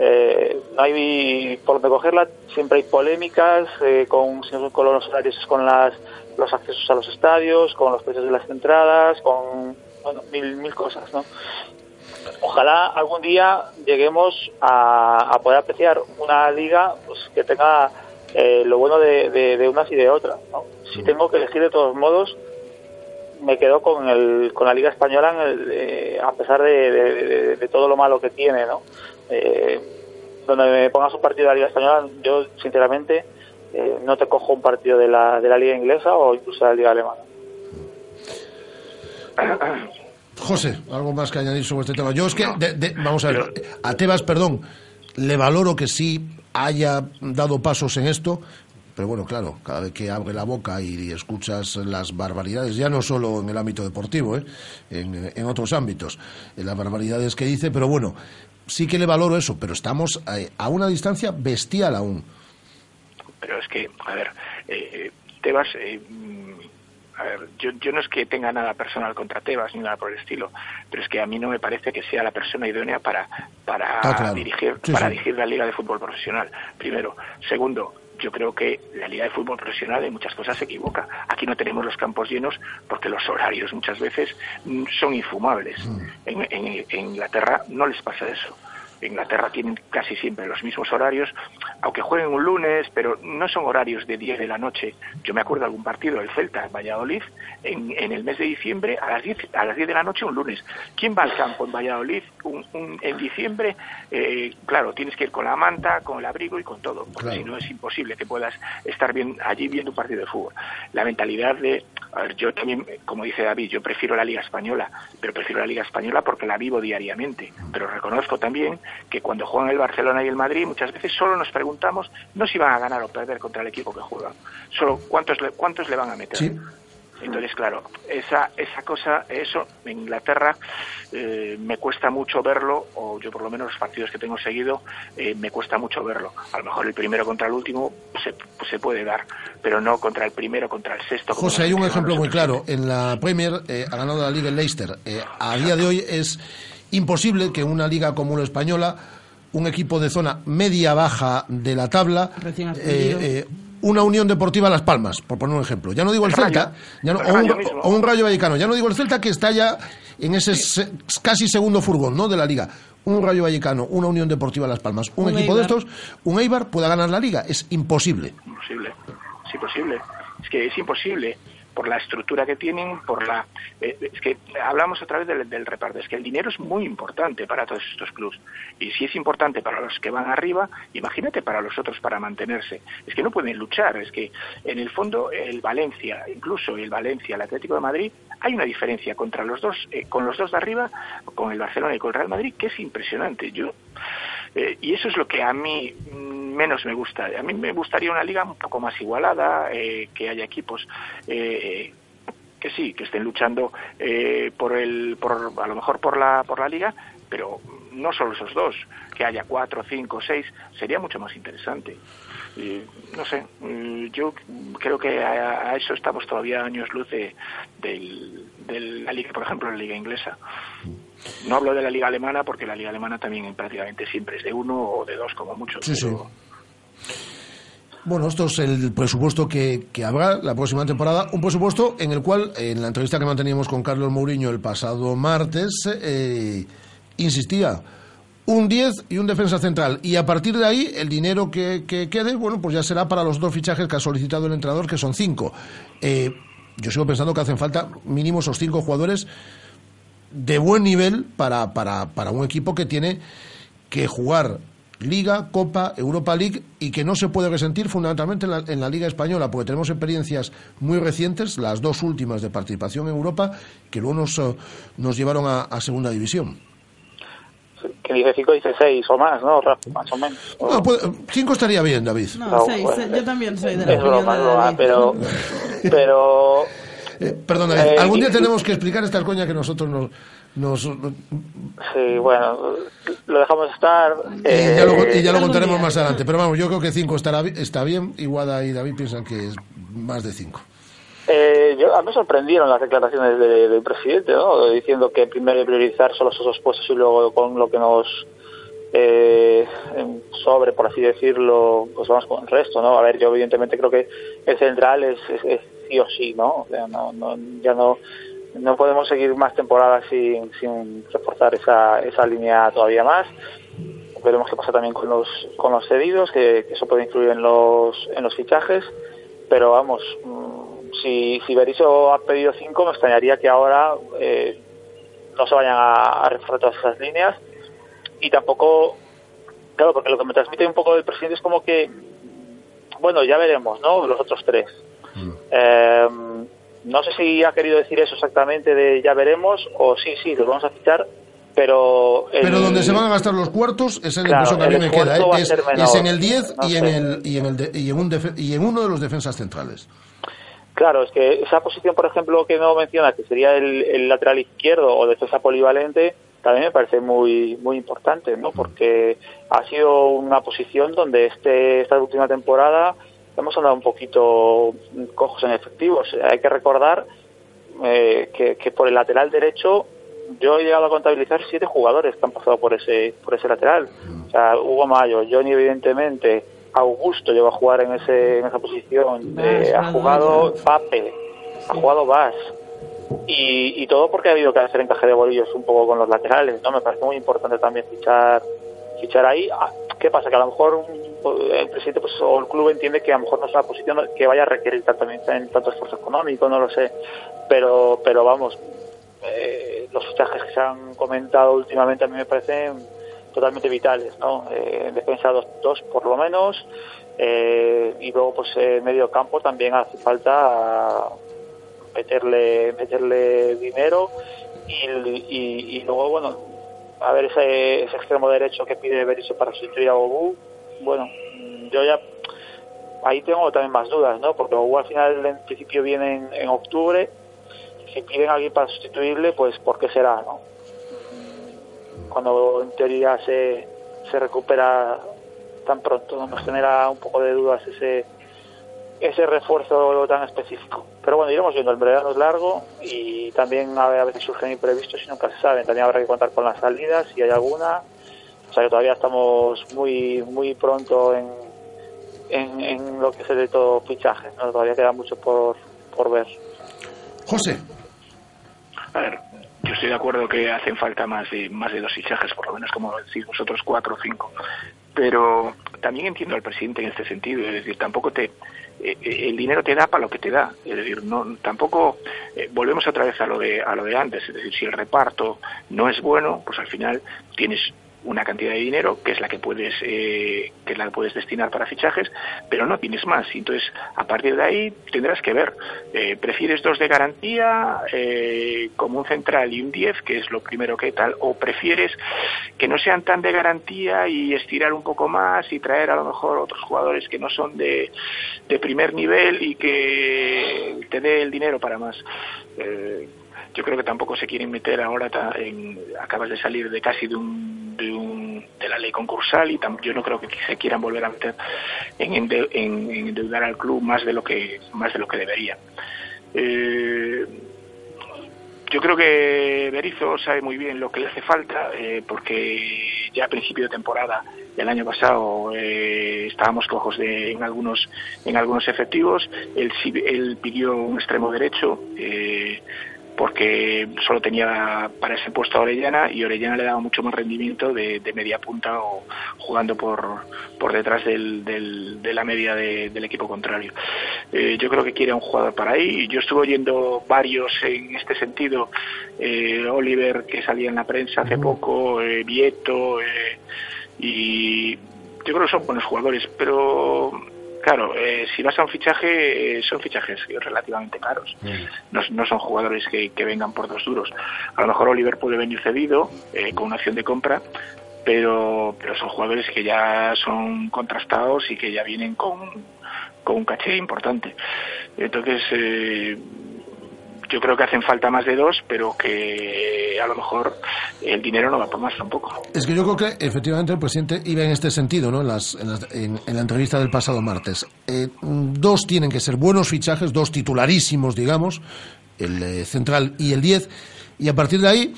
Speaker 14: Eh, no hay por donde cogerla, siempre hay polémicas eh, con, con los horarios, con las, los accesos a los estadios, con los precios de las entradas, con bueno, mil, mil cosas, ¿no? Ojalá algún día lleguemos a, a poder apreciar una liga pues, que tenga eh, lo bueno de, de- de unas y de otras. ¿no? Si tengo que elegir de todos modos, me quedo con, el, con la Liga Española, en el, eh, a pesar de, de- de- de todo lo malo que tiene. ¿no? Eh, donde me pongas un partido de la Liga Española, yo sinceramente eh, no te cojo un partido de la, de la Liga Inglesa o incluso de la Liga Alemana.
Speaker 2: José, algo más que añadir sobre este tema. Yo es que, de- de- vamos a ver, a Tebas, perdón, le valoro que sí haya dado pasos en esto, pero bueno, claro, cada vez que abre la boca y, escuchas las barbaridades, ya no solo en el ámbito deportivo, ¿eh? en, en otros ámbitos, en las barbaridades que dice, pero bueno, sí que le valoro eso, pero estamos a, a una distancia bestial aún.
Speaker 13: Pero es que, a ver, eh, Tebas, eh, mm, a ver, yo, yo no es que tenga nada personal contra Tebas ni nada por el estilo, pero es que a mí no me parece que sea la persona idónea para, para
Speaker 2: claro.
Speaker 13: dirigir
Speaker 2: Sí,
Speaker 13: para
Speaker 2: sí.
Speaker 13: dirigir la Liga de Fútbol Profesional. Primero. Segundo, yo creo que la Liga de Fútbol Profesional en muchas cosas se equivoca. Aquí no tenemos los campos llenos porque los horarios muchas veces mm, son infumables.
Speaker 2: Mm.
Speaker 13: En, en- en Inglaterra no les pasa eso. Inglaterra tienen casi siempre los mismos horarios, aunque jueguen un lunes, pero no son horarios de 10 de la noche. Yo me acuerdo de algún partido del Celta en Valladolid en, en el mes de diciembre a las 10 a las 10 de la noche un lunes. ¿Quién va al campo en Valladolid un- un- en diciembre? Eh, claro, tienes que ir con la manta, con el abrigo y con todo, porque
Speaker 2: Claro.
Speaker 13: si no es imposible que puedas estar bien allí viendo un partido de fútbol. La mentalidad de, a ver, yo también, como dice David, yo prefiero la Liga Española, pero prefiero la Liga Española porque la vivo diariamente. Pero reconozco también que cuando juegan el Barcelona y el Madrid, muchas veces solo nos preguntamos no si van a ganar o perder contra el equipo que juegan, solo cuántos le, cuántos le van a meter.
Speaker 2: Sí.
Speaker 13: Entonces, claro, esa, esa cosa, eso en Inglaterra eh, me cuesta mucho verlo, o yo por lo menos los partidos que tengo seguido, eh, me cuesta mucho verlo. A lo mejor el primero contra el último se, se puede dar, pero no contra el primero, contra el sexto.
Speaker 2: José, hay un ejemplo muy claro. En la Premier eh, ha ganado la Liga el Leicester. A día de hoy es imposible que una liga como la española, un equipo de zona media-baja de la tabla, eh, eh, una Unión Deportiva Las Palmas, por poner un ejemplo. Ya no digo el,
Speaker 13: El
Speaker 2: Celta,
Speaker 13: Rayo.
Speaker 2: ya no-
Speaker 13: El
Speaker 2: o, un,
Speaker 13: Rayo mismo.
Speaker 2: o un Rayo Vallecano. Ya no digo el Celta que está ya en ese se- casi segundo furgón ¿no? de la liga. Un Rayo Vallecano, una Unión Deportiva Las Palmas, un,
Speaker 7: Un
Speaker 2: equipo de estos, un Eibar pueda ganar la liga. Es imposible.
Speaker 13: imposible. Es imposible. Es que es imposible por la estructura que tienen, por la... eh, es que hablamos otra vez del, reparto. Es que el dinero es muy importante para todos estos clubes. Y si es importante para los que van arriba, imagínate para los otros para mantenerse. Es que no pueden luchar. Es que en el fondo el Valencia, incluso el Valencia, el Atlético de Madrid, hay una diferencia contra los dos, eh, con los dos de arriba, con el Barcelona y con el Real Madrid, que es impresionante. Yo eh, y eso es lo que a mí mm, menos me gusta. A mí me gustaría una liga un poco más igualada, eh, que haya equipos eh, que sí, que estén luchando eh, por el, por, a lo mejor por la, por la liga, pero no solo esos dos, que haya cuatro, cinco, seis, sería mucho más interesante. Y, no sé, mm, yo creo que a, a eso estamos todavía años luz de, de la liga, por ejemplo, la liga inglesa. No hablo de la liga alemana porque la liga alemana también prácticamente siempre es de uno o de dos como mucho.
Speaker 2: Sí, sí. Bueno, esto es el presupuesto que, habrá la próxima temporada. Un presupuesto en el cual, en la entrevista que manteníamos con Carlos Mourinho el pasado martes, eh, insistía un 10 y un defensa central. Y a partir de ahí, el dinero que, que quede, bueno, pues ya será para los dos fichajes que ha solicitado el entrenador, que son cinco. Eh, yo sigo pensando que hacen falta mínimo esos cinco jugadores de buen nivel para, para, para un equipo que tiene que jugar Liga, Copa, Europa League y que no se puede resentir fundamentalmente en la, en la Liga Española, porque tenemos experiencias muy recientes, las dos últimas de participación en Europa, que luego nos, eh, nos llevaron a, a Segunda División.
Speaker 14: Que dice 5, dice 6 o más, ¿no? Más o menos.
Speaker 2: No, puede- cinco estaría bien, David.
Speaker 7: No,
Speaker 14: No,
Speaker 7: seis,
Speaker 14: bueno,
Speaker 7: eh, yo también soy de la
Speaker 14: Es
Speaker 7: opinión
Speaker 14: broma,
Speaker 7: de David.
Speaker 14: pero... pero
Speaker 2: Eh, perdón, David,
Speaker 14: Eh,
Speaker 2: algún día
Speaker 14: y-
Speaker 2: tenemos que explicar esta coña que nosotros nos... nos-
Speaker 14: sí, bueno, lo dejamos estar.
Speaker 2: y
Speaker 14: eh,
Speaker 2: ya lo, y ya lo contaremos
Speaker 14: día.
Speaker 2: más adelante. Pero vamos, yo creo que cinco estará, bi- está bien. Iguada y David piensan que es más de cinco.
Speaker 14: Eh, yo, a mí me sorprendieron las declaraciones de- del presidente, ¿no? Diciendo que primero hay que priorizar solo esos puestos y luego con lo que nos eh, sobre, por así decirlo, pues vamos con el resto, ¿no? A ver, yo evidentemente creo que el central es, es- es sí o sí, ¿no? O sea, no, no- ya no no podemos seguir más temporadas sin, sin reforzar esa, esa línea todavía más. Veremos qué pasa también con los con los cedidos, que, que eso puede influir en los en los fichajes. Pero vamos, mm, si, si Berizzo ha pedido cinco, me extrañaría que ahora eh, no se vayan a, a reforzar todas esas líneas. Y tampoco, claro, porque lo que me transmite un poco el presidente es como que, bueno, ya veremos, ¿no? Los otros tres. Eh, no sé si ha querido decir eso exactamente de ya veremos o sí, sí, los vamos a fichar, pero... el-
Speaker 2: Pero donde se van a gastar los cuartos es el
Speaker 14: Claro,
Speaker 2: que a mí me queda. ¿eh? Es, en el 10
Speaker 14: no
Speaker 2: y, en el, y, en el de- y, en un defe- y en uno de los defensas centrales.
Speaker 14: Claro, es que esa posición, por ejemplo, que no menciona, que sería el, el lateral izquierdo o defensa polivalente, también me parece muy muy importante, ¿no? Porque ha sido una posición donde este esta última temporada hemos andado un poquito cojos en efectivos. Hay que recordar eh, que, que por el lateral derecho yo he llegado a contabilizar siete jugadores que han pasado por ese por ese lateral. O sea, Hugo Mayo, Johnny evidentemente, Augusto llegó a jugar en ese en esa posición, eh, ha jugado Pape, ha jugado Vas. Y, y todo porque ha habido que hacer encaje de bolillos un poco con los laterales, ¿no? Me parece muy importante también fichar fichar ahí. Ah, ¿Qué pasa? Que a lo mejor mm, el presidente pues, o el club entiende que a lo mejor no es una posición que vaya a requerir tanto, tanto esfuerzo económico, no lo sé. Pero, pero vamos, eh, los fichajes que se han comentado últimamente a mí me parecen totalmente vitales, ¿no? Eh, en defensa dos, dos por lo menos eh, y luego pues en medio campo también hace falta meterle meterle dinero y, y, y luego bueno a ver ese, ese extremo derecho que pide Berizzo para sustituir a Bobu bueno yo ya ahí tengo también más dudas no porque Bobu al final en principio viene en, octubre si piden alguien para sustituirle pues por qué será no cuando en teoría se, se recupera tan pronto ¿no? nos genera un poco de dudas ese ese refuerzo tan específico. Pero bueno, iremos viendo, el verano es largo y también a veces surgen imprevistos y nunca se sabe. También habrá que contar con las salidas, si hay alguna. O sea que todavía estamos muy muy pronto en, en, en lo que es el de todo fichaje. ¿no? Todavía queda mucho por, por ver.
Speaker 2: José.
Speaker 13: A ver, yo estoy de acuerdo que hacen falta más de más de dos fichajes, por lo menos como decís vosotros, cuatro o cinco. Pero también entiendo al presidente en este sentido, es decir, tampoco te eh, eh, el dinero te da para lo que te da, es decir, no tampoco eh, volvemos otra vez a lo de a lo de antes, es decir, si el reparto no es bueno, pues al final tienes una cantidad de dinero que es la que puedes eh, que la puedes destinar para fichajes pero no tienes más. Entonces a partir de ahí tendrás que ver. Eh, prefieres dos de garantía eh, como un central y un 10 que es lo primero que tal o prefieres que no sean tan de garantía y estirar un poco más y traer a lo mejor otros jugadores que no son de, de primer nivel y que te dé el dinero para más. Eh, yo creo que tampoco se quieren meter ahora en, acabas de salir de casi de un, de, un- de la ley concursal y tam- yo no creo que se quieran volver a meter en, en- en endeudar al club más de lo que más de lo que debería. Eh, yo creo que Berizzo sabe muy bien lo que le hace falta eh, porque ya a principio de temporada del año pasado eh, estábamos cojos de, en algunos en algunos efectivos. Él, él pidió un extremo derecho porque solo tenía para ese puesto a Orellana y Orellana le daba mucho más rendimiento de, de media punta o jugando por, por detrás del, del- de la media de- del equipo contrario. Eh, yo creo que quiere un jugador para ahí. Yo estuve oyendo varios en este sentido. Eh, Oliver, que salía en la prensa hace poco, eh, Vieto, eh, y yo creo que son buenos jugadores, pero claro, eh, si vas a un fichaje, eh, son fichajes relativamente caros. No, no son jugadores que, que vengan por dos duros. A lo mejor Oliver puede venir cedido eh, con una acción de compra, pero, pero son jugadores que ya son contrastados y que ya vienen con, con un caché importante. Entonces, eh, yo creo que hacen falta más de dos, pero que a lo mejor el dinero no va por más tampoco.
Speaker 2: Es que yo creo que efectivamente el presidente iba en este sentido, ¿no? En, las- en las- en- la entrevista del pasado martes. Eh, dos tienen que ser buenos fichajes, dos titularísimos, digamos, el eh, central y el 10, y a partir de ahí,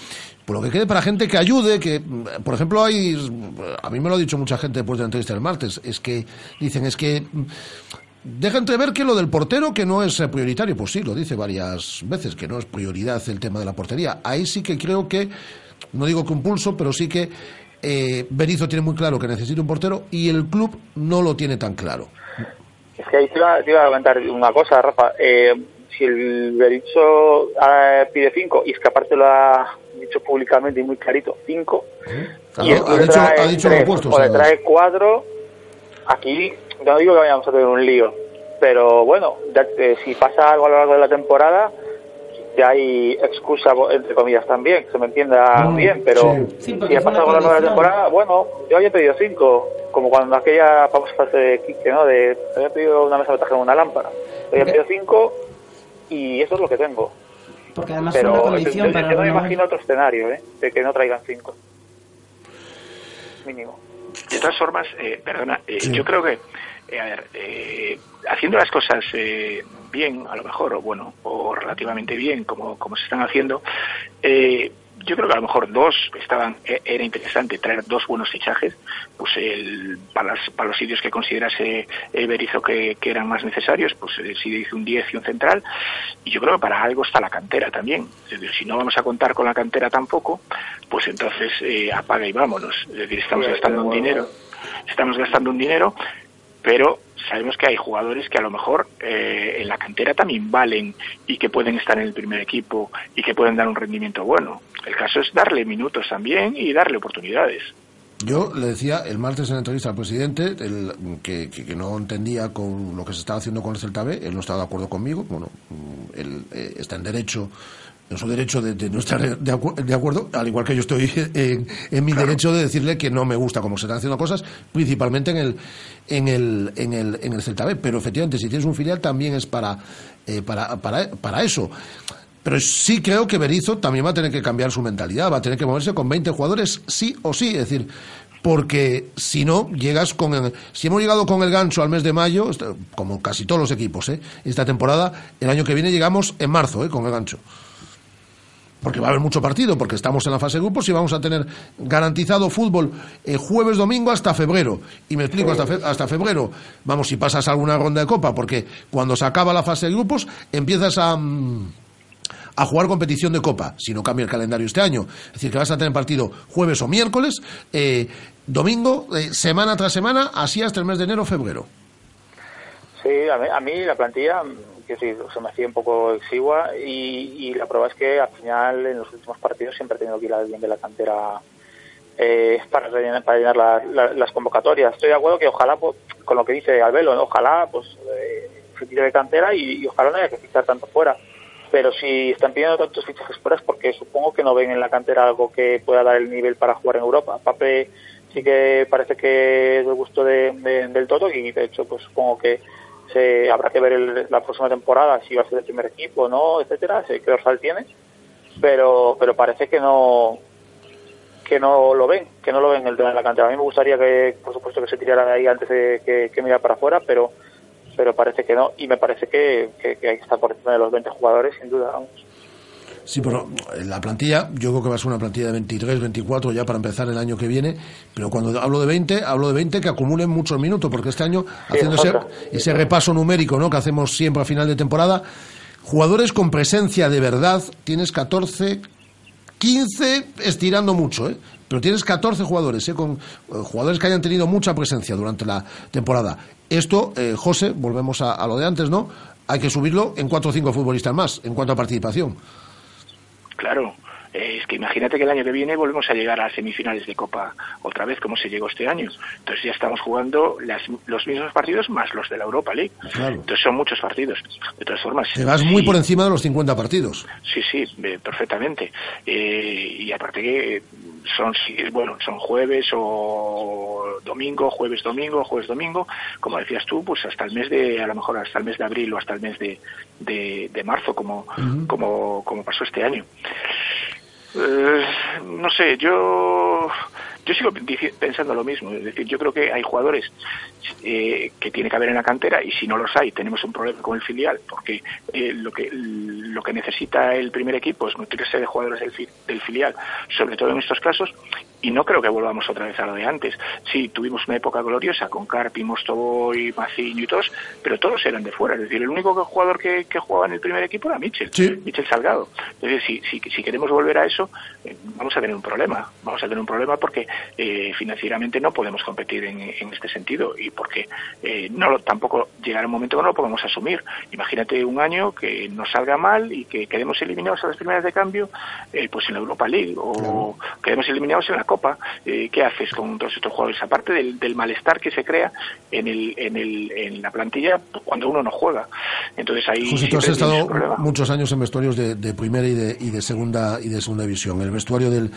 Speaker 2: por lo que quede para gente que ayude, que, por ejemplo, hay, a mí me lo ha dicho mucha gente después de la entrevista del martes, es que dicen, es que Deja entrever que lo del portero que no es eh, prioritario, pues sí, lo dice varias veces, que no es prioridad el tema de la portería. Ahí sí que creo que, no digo que un pulso, pero sí que eh, Berizzo tiene muy claro que necesita un portero y el club no lo tiene tan claro.
Speaker 14: Es que ahí te iba, te iba a comentar una cosa, Rafa. Eh, si el Berizzo eh, pide 5 y es que aparte lo ha dicho públicamente y muy clarito, 5,
Speaker 2: Claro,
Speaker 14: y
Speaker 2: ha dicho,
Speaker 14: trae
Speaker 2: ha dicho
Speaker 14: tres,
Speaker 2: lo opuesto.
Speaker 14: o le trae 4, aquí no digo que vayamos a tener un lío, pero bueno, ya, eh, si pasa algo a lo largo de la temporada, ya hay excusa, entre comillas, también, que se me entienda
Speaker 7: Mm,
Speaker 14: bien, pero
Speaker 7: Sí,
Speaker 14: si ha pasado algo a lo largo de la temporada, bueno, yo había pedido 5, como cuando aquella famosa frase de Quique, ¿no? De, había pedido una mesa de en una lámpara, había pedido 5 y eso es lo que tengo.
Speaker 7: Porque además
Speaker 14: Pero
Speaker 7: una condición
Speaker 14: yo,
Speaker 7: para
Speaker 14: yo no me imagino otro escenario, ¿eh? De que no traigan 5. Mínimo.
Speaker 13: De todas formas, eh, perdona, eh, yo creo que, eh, a ver, eh, haciendo las cosas eh, bien, a lo mejor, o bueno, o relativamente bien, como, como se están haciendo, eh, yo creo que a lo mejor dos estaban, eh, era interesante traer dos buenos fichajes, pues el, para, las- para los sitios que considerase Berizzo que, que eran más necesarios, pues eh, si dice un 10 y un central, y yo creo que para algo está la cantera también. Es decir, si no vamos a contar con la cantera tampoco, pues entonces eh, apaga y vámonos. Es decir, estamos
Speaker 14: Sí,
Speaker 13: gastando un dinero, estamos gastando un dinero, pero sabemos que hay jugadores que a lo mejor eh, en la cantera también valen y que pueden estar en el primer equipo y que pueden dar un rendimiento bueno. El caso es darle minutos también y darle oportunidades.
Speaker 2: Yo le decía el martes en la entrevista al presidente el- que, que- no entendía con lo que se estaba haciendo con el Celta B, él no estaba de acuerdo conmigo, bueno, mm, él eh, está en derecho, en su derecho de, de no estar de, acu- de acuerdo, al igual que yo estoy en, en mi derecho de decirle que no me gusta cómo se están haciendo cosas, principalmente en el, en el, en el, en el Celta B, pero efectivamente si tienes un filial también es para, eh, para, para, para eso. Pero sí creo que Berizzo también va a tener que cambiar su mentalidad, va a tener que moverse con 20 jugadores sí o sí, es decir, porque si no, llegas con el, si hemos llegado con el gancho al mes de mayo, como casi todos los equipos, ¿eh? esta temporada, el año que viene llegamos en marzo ¿eh? con el gancho. Porque va a haber mucho partido, porque estamos en la fase de grupos y vamos a tener garantizado fútbol eh, jueves, domingo hasta febrero. Y me explico, hasta, fe- hasta febrero. Vamos, si pasas alguna ronda de copa, porque cuando se acaba la fase de grupos, empiezas a, mm, a jugar competición de copa, si no cambia el calendario este año. Es decir, que vas a tener partido jueves o miércoles, eh, domingo, eh, semana tras semana, así hasta el mes de enero, febrero.
Speaker 14: Sí, a mí, la plantilla que sí, se me hacía un poco exigua y, y la prueba es que al final en los últimos partidos siempre he tenido que ir a alguien de la cantera eh, para rellenar, llenar la- la- las convocatorias. Estoy de acuerdo que ojalá, pues, con lo que dice Albelo, ¿no? ojalá pues eh, se tire de cantera y, ojalá no haya que fichar tanto fuera. Pero si están pidiendo tantos fichajes fuera es porque supongo que no ven en la cantera algo que pueda dar el nivel para jugar en Europa. Pape sí que parece que es del gusto de- de- del Toto y de hecho pues supongo que se habrá que ver el- la próxima temporada si va a ser el primer equipo no etcétera qué dorsal tiene pero pero parece que no que no lo ven que no lo ven el tema de la cantera a mí me gustaría que por supuesto que se tirara de ahí antes de que, que para afuera pero pero parece que no y me parece que, que, que hay que estar por encima de los 20 jugadores sin duda vamos.
Speaker 2: Sí, pero la plantilla, yo creo que va a ser una plantilla de 23, 24 ya para empezar el año que viene, pero cuando hablo de 20, hablo de 20 que acumulen muchos minutos, porque este año, haciendo ese, ese repaso numérico ¿no? que hacemos siempre a final de temporada, jugadores con presencia de verdad, tienes 14, 15 estirando mucho, ¿eh? pero tienes 14 jugadores, ¿eh? con eh, jugadores que hayan tenido mucha presencia durante la temporada. Esto, eh, José, volvemos a, a lo de antes, ¿no? Hay que subirlo en 4 o 5 futbolistas más en cuanto a participación.
Speaker 13: Claro. Eh, es que imagínate que el año que viene volvemos a llegar a semifinales de Copa otra vez, como se llegó este año. Entonces ya estamos jugando las- los mismos partidos más los de la Europa League.
Speaker 2: Claro.
Speaker 13: Entonces son muchos partidos. De todas formas.
Speaker 2: Te vas muy por encima de los 50 partidos.
Speaker 13: Sí, sí, eh, perfectamente. Eh, y aparte que son, bueno, son jueves o domingo, jueves, domingo, jueves, domingo, como decías tú, pues hasta el mes de, a lo mejor hasta el mes de abril o hasta el mes de, de, de marzo, como, como, como pasó este año. Eh, no sé, yo yo sigo pensando lo mismo. Es decir, yo creo que hay jugadores eh, que tiene que haber en la cantera y si no los hay, tenemos un problema con el filial porque eh, lo que lo que necesita el primer equipo es nutrirse de jugadores del, del filial, sobre todo en estos casos. Y no creo que volvamos otra vez a lo de antes. Sí, tuvimos una época gloriosa con Carpi, Mostoboy, Maciño y todos, pero todos eran de fuera. Es decir, el único jugador que, que jugaba en el primer equipo era Mitchell, Mitchell Salgado. Es decir, si, si, si queremos volver a eso, eh, vamos a tener un problema. Vamos a tener un problema porque eh, financieramente no podemos competir en, en este sentido y porque eh, no lo- tampoco llegará un momento que no lo podemos asumir. Imagínate un año que nos salga mal y que quedemos eliminados a las primeras de cambio, eh, pues en la Europa League o quedemos eliminados en la Copa. Eh, ¿Qué haces con todos estos jugadores? Aparte del, del malestar que se crea en, el, en, el, en la plantilla cuando uno no juega. Entonces ahí
Speaker 2: José, tú has estado muchos años en vestuarios de, de primera y de, y de segunda y de segunda división. El vestuario del,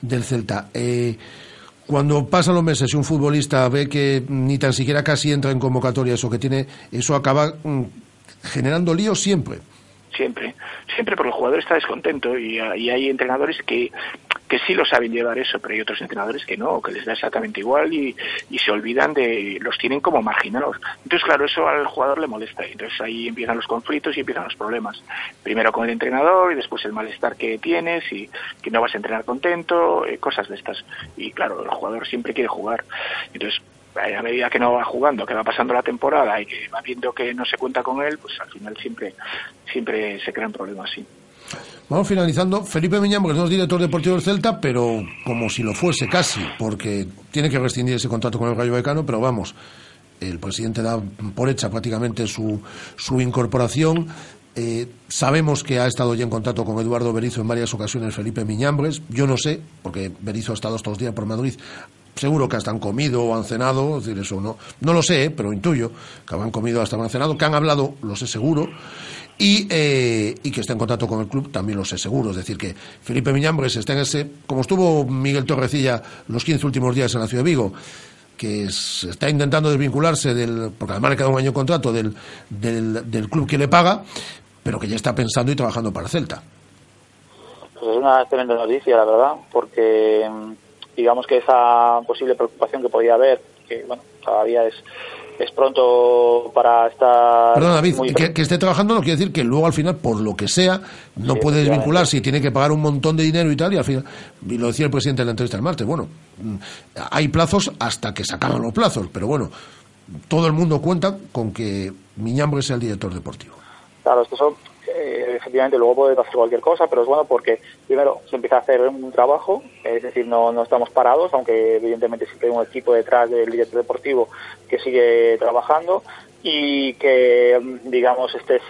Speaker 2: del Celta. Eh, cuando pasan los meses y un futbolista ve que ni tan siquiera casi entra en convocatorias o que tiene, eso acaba mm, generando líos siempre.
Speaker 13: Siempre, siempre porque el jugador está descontento y, ah, y hay entrenadores que, que sí lo saben llevar eso, pero hay otros entrenadores que no, que les da exactamente igual y, y se olvidan de, los tienen como marginados. Entonces, claro, eso al jugador le molesta entonces ahí empiezan los conflictos y empiezan los problemas. Primero con el entrenador y después el malestar que tienes y que no vas a entrenar contento, eh, cosas de estas. Y claro, el jugador siempre quiere jugar. Entonces, a medida que no va jugando, que va pasando la temporada y que va viendo que no se cuenta con él, pues al final siempre, siempre se crean problemas, sí.
Speaker 2: Vamos finalizando. Felipe Miñambres no es director deportivo del Celta, pero como si lo fuese casi, porque tiene que rescindir ese contrato con el Rayo Vallecano, pero vamos, el presidente da por hecha prácticamente su, su incorporación. Eh, sabemos que ha estado ya en contacto con Eduardo Berizo en varias ocasiones Felipe Miñambres. Yo no sé, porque Berizo ha estado estos días por Madrid. Seguro que hasta han comido o han cenado, es decir, eso no, no lo sé, pero intuyo que han comido hasta han cenado, que han hablado, lo sé seguro, y, eh, y que está en contacto con el club, también lo sé seguro. Es decir, que Felipe Miñambres está en ese, como estuvo Miguel Torrecilla los 15 últimos días en la ciudad de Vigo, que se está intentando desvincularse del, porque además le queda un año contrato del, del, del club que le paga, pero que ya está pensando y trabajando para el Celta.
Speaker 14: Pues es una excelente noticia, la verdad, porque mm, digamos que esa posible preocupación que podía haber, que bueno, todavía es, es pronto para estar
Speaker 2: Perdón, David,
Speaker 14: muy
Speaker 2: que, que esté trabajando no quiere decir que luego al final, por lo que sea, no
Speaker 14: Sí,
Speaker 2: puede desvincularse y tiene que pagar un montón de dinero y tal, y al final, y lo decía el presidente en la entrevista el martes, bueno, mm, hay plazos hasta que se acaban los plazos, pero bueno, todo el mundo cuenta con que Miñambres sea el director deportivo.
Speaker 14: Claro, esto son, eh, efectivamente luego puede hacer cualquier cosa, pero es bueno porque primero se empieza a hacer un trabajo, es decir, no, no estamos parados, aunque evidentemente siempre hay un equipo detrás del director deportivo que sigue trabajando y que, digamos, estés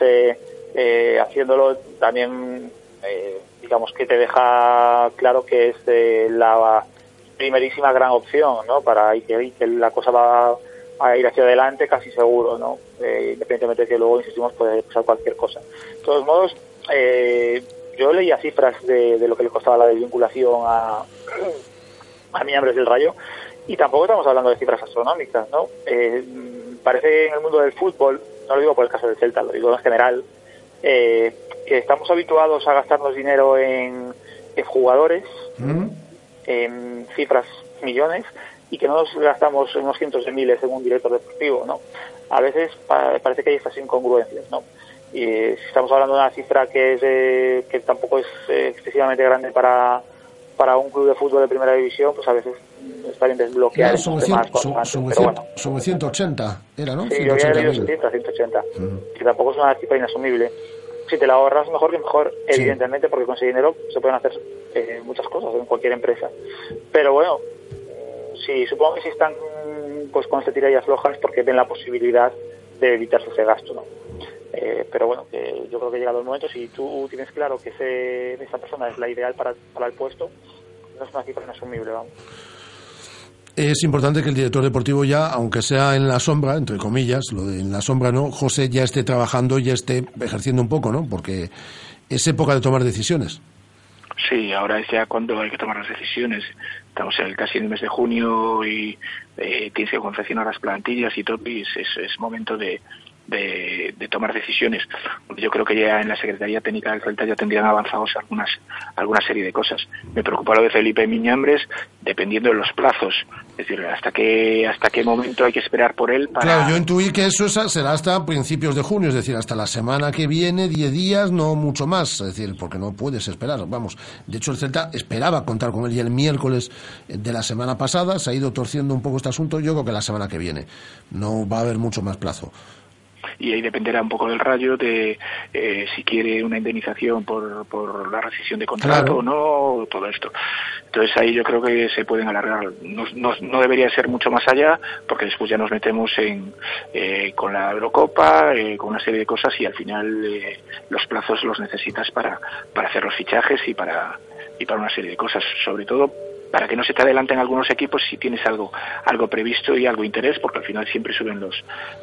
Speaker 14: eh, haciéndolo también, eh, digamos, que te deja claro que es eh, la primerísima gran opción, ¿no? Para y que, que la cosa va a ir hacia adelante casi seguro, ¿no? Eh, independientemente de que luego, insistimos, puede pasar cualquier cosa. De todos modos, eh, yo leía cifras de, de lo que le costaba la desvinculación a, a miembros del Rayo y tampoco estamos hablando de cifras astronómicas, ¿no? Eh, parece en el mundo del fútbol, no lo digo por el caso del Celta, lo digo en general, eh, que estamos habituados a gastarnos dinero en, en jugadores, en cifras millones, y que no nos gastamos unos cientos de miles en un director deportivo, ¿no? A veces pa- parece que hay estas incongruencias, ¿no? Y si estamos hablando de una cifra que es eh, que tampoco es eh, excesivamente grande para para un club de fútbol de primera división, pues a veces está bien desbloquear
Speaker 2: Claro, sobre, cien-
Speaker 14: antes,
Speaker 2: sobre
Speaker 14: pero
Speaker 2: cien-
Speaker 14: bueno.
Speaker 2: sobre 180 era, ¿no?
Speaker 14: Sí, yo había leído
Speaker 2: 180.000.
Speaker 14: 70, 180, que tampoco es una cifra inasumible. Si te la ahorras, mejor que mejor,
Speaker 2: Sí.
Speaker 14: evidentemente, porque con ese dinero se pueden hacer eh, muchas cosas en cualquier empresa. Pero bueno, sí, supongo que si están pues con este tirillas flojas porque ven la posibilidad de evitarse ese gasto, ¿no? Eh, pero bueno, que yo creo que ha llegado el momento, si tú tienes claro que ese, esa persona es la ideal para, para el puesto, no es una cifra inasumible, vamos.
Speaker 2: Es importante que el director deportivo ya, aunque sea en la sombra, entre comillas, lo de en la sombra no, José ya esté trabajando, ya esté ejerciendo un poco, ¿no? Porque es época de tomar decisiones.
Speaker 13: Sí, ahora es ya cuando hay que tomar las decisiones. Estamos en el- casi en el mes de junio y eh, tienes que confeccionar las plantillas y todo, es- es momento de, de, de tomar decisiones. Yo creo que ya en la Secretaría Técnica del Celta ya tendrían avanzados algunas alguna serie de cosas. Me preocupa lo de Felipe Miñambres, dependiendo de los plazos. Es decir, hasta qué, hasta qué momento hay que esperar por él para...
Speaker 2: Claro, yo intuí que eso será hasta principios de junio, es decir, hasta la semana que viene, 10 días, no mucho más, es decir, porque no puedes esperar, vamos. De hecho, el Celta esperaba contar con él y el miércoles de la semana pasada se ha ido torciendo un poco este asunto, yo creo que la semana que viene. No va a haber mucho más plazo.
Speaker 13: Y ahí dependerá un poco del rayo de eh, si quiere una indemnización por, por la rescisión de contrato
Speaker 2: Claro.
Speaker 13: o no, todo esto. Entonces ahí yo creo que se pueden alargar. No, no, no debería ser mucho más allá porque después ya nos metemos en eh, con la Eurocopa, eh, con una serie de cosas y al final eh, los plazos los necesitas para, para hacer los fichajes y para, y para una serie de cosas. Sobre todo para que no se te adelanten algunos equipos si tienes algo algo previsto y algo interés porque al final siempre suben los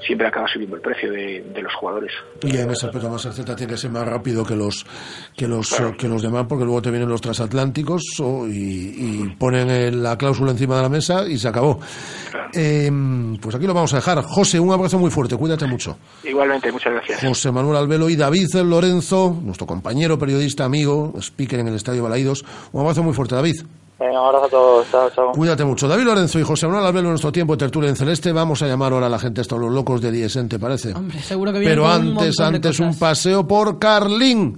Speaker 13: siempre acaba subiendo el precio de, de los jugadores
Speaker 2: Y en ese aspecto más el tiene que ser más rápido que los que los que los demás porque luego te vienen los transatlánticos o- y, y ponen la cláusula encima de la mesa y se acabó. Eh, pues aquí lo vamos a dejar. José, un abrazo muy fuerte, cuídate mucho.
Speaker 13: igualmente muchas gracias
Speaker 2: José Manuel Albelo y David Lorenzo, nuestro compañero periodista, amigo, speaker en el Estadio Balaídos. Un abrazo muy fuerte, David.
Speaker 14: Venga, un abrazo a todos, chao, chao.
Speaker 2: Cuídate mucho. David Lorenzo y José Manuel Albelo, en nuestro tiempo de tertulia en celeste. Vamos a llamar ahora a la gente, estos los locos de Diesen, ¿te parece?
Speaker 7: Hombre, seguro que
Speaker 2: Pero
Speaker 7: con un
Speaker 2: antes, antes un paseo por Carlín.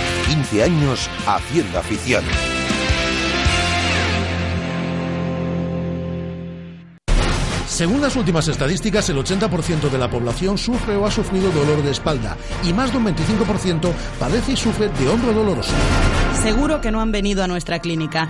Speaker 1: 15 años haciendo afición.
Speaker 2: Según las últimas estadísticas, el 80% de la población sufre o ha sufrido dolor de espalda y más de un 25% padece y sufre de hombro doloroso.
Speaker 6: Seguro que no han venido a nuestra clínica.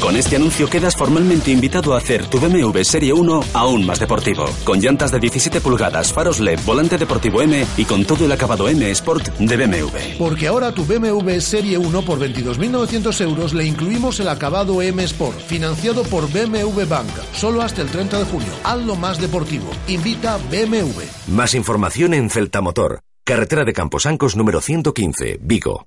Speaker 11: Con este anuncio quedas formalmente invitado a hacer tu BMW Serie 1 aún más deportivo. Con llantas de 17 pulgadas, faros LED, volante deportivo M y con todo el acabado M Sport de BMW.
Speaker 2: Porque ahora tu BMW Serie 1 por 22.900 euros le incluimos el acabado M Sport, financiado por BMW Bank, solo hasta el 30 de junio. Hazlo más deportivo. Invita BMW.
Speaker 12: Más información en Celta Motor, carretera de Camposancos número 115, Vigo.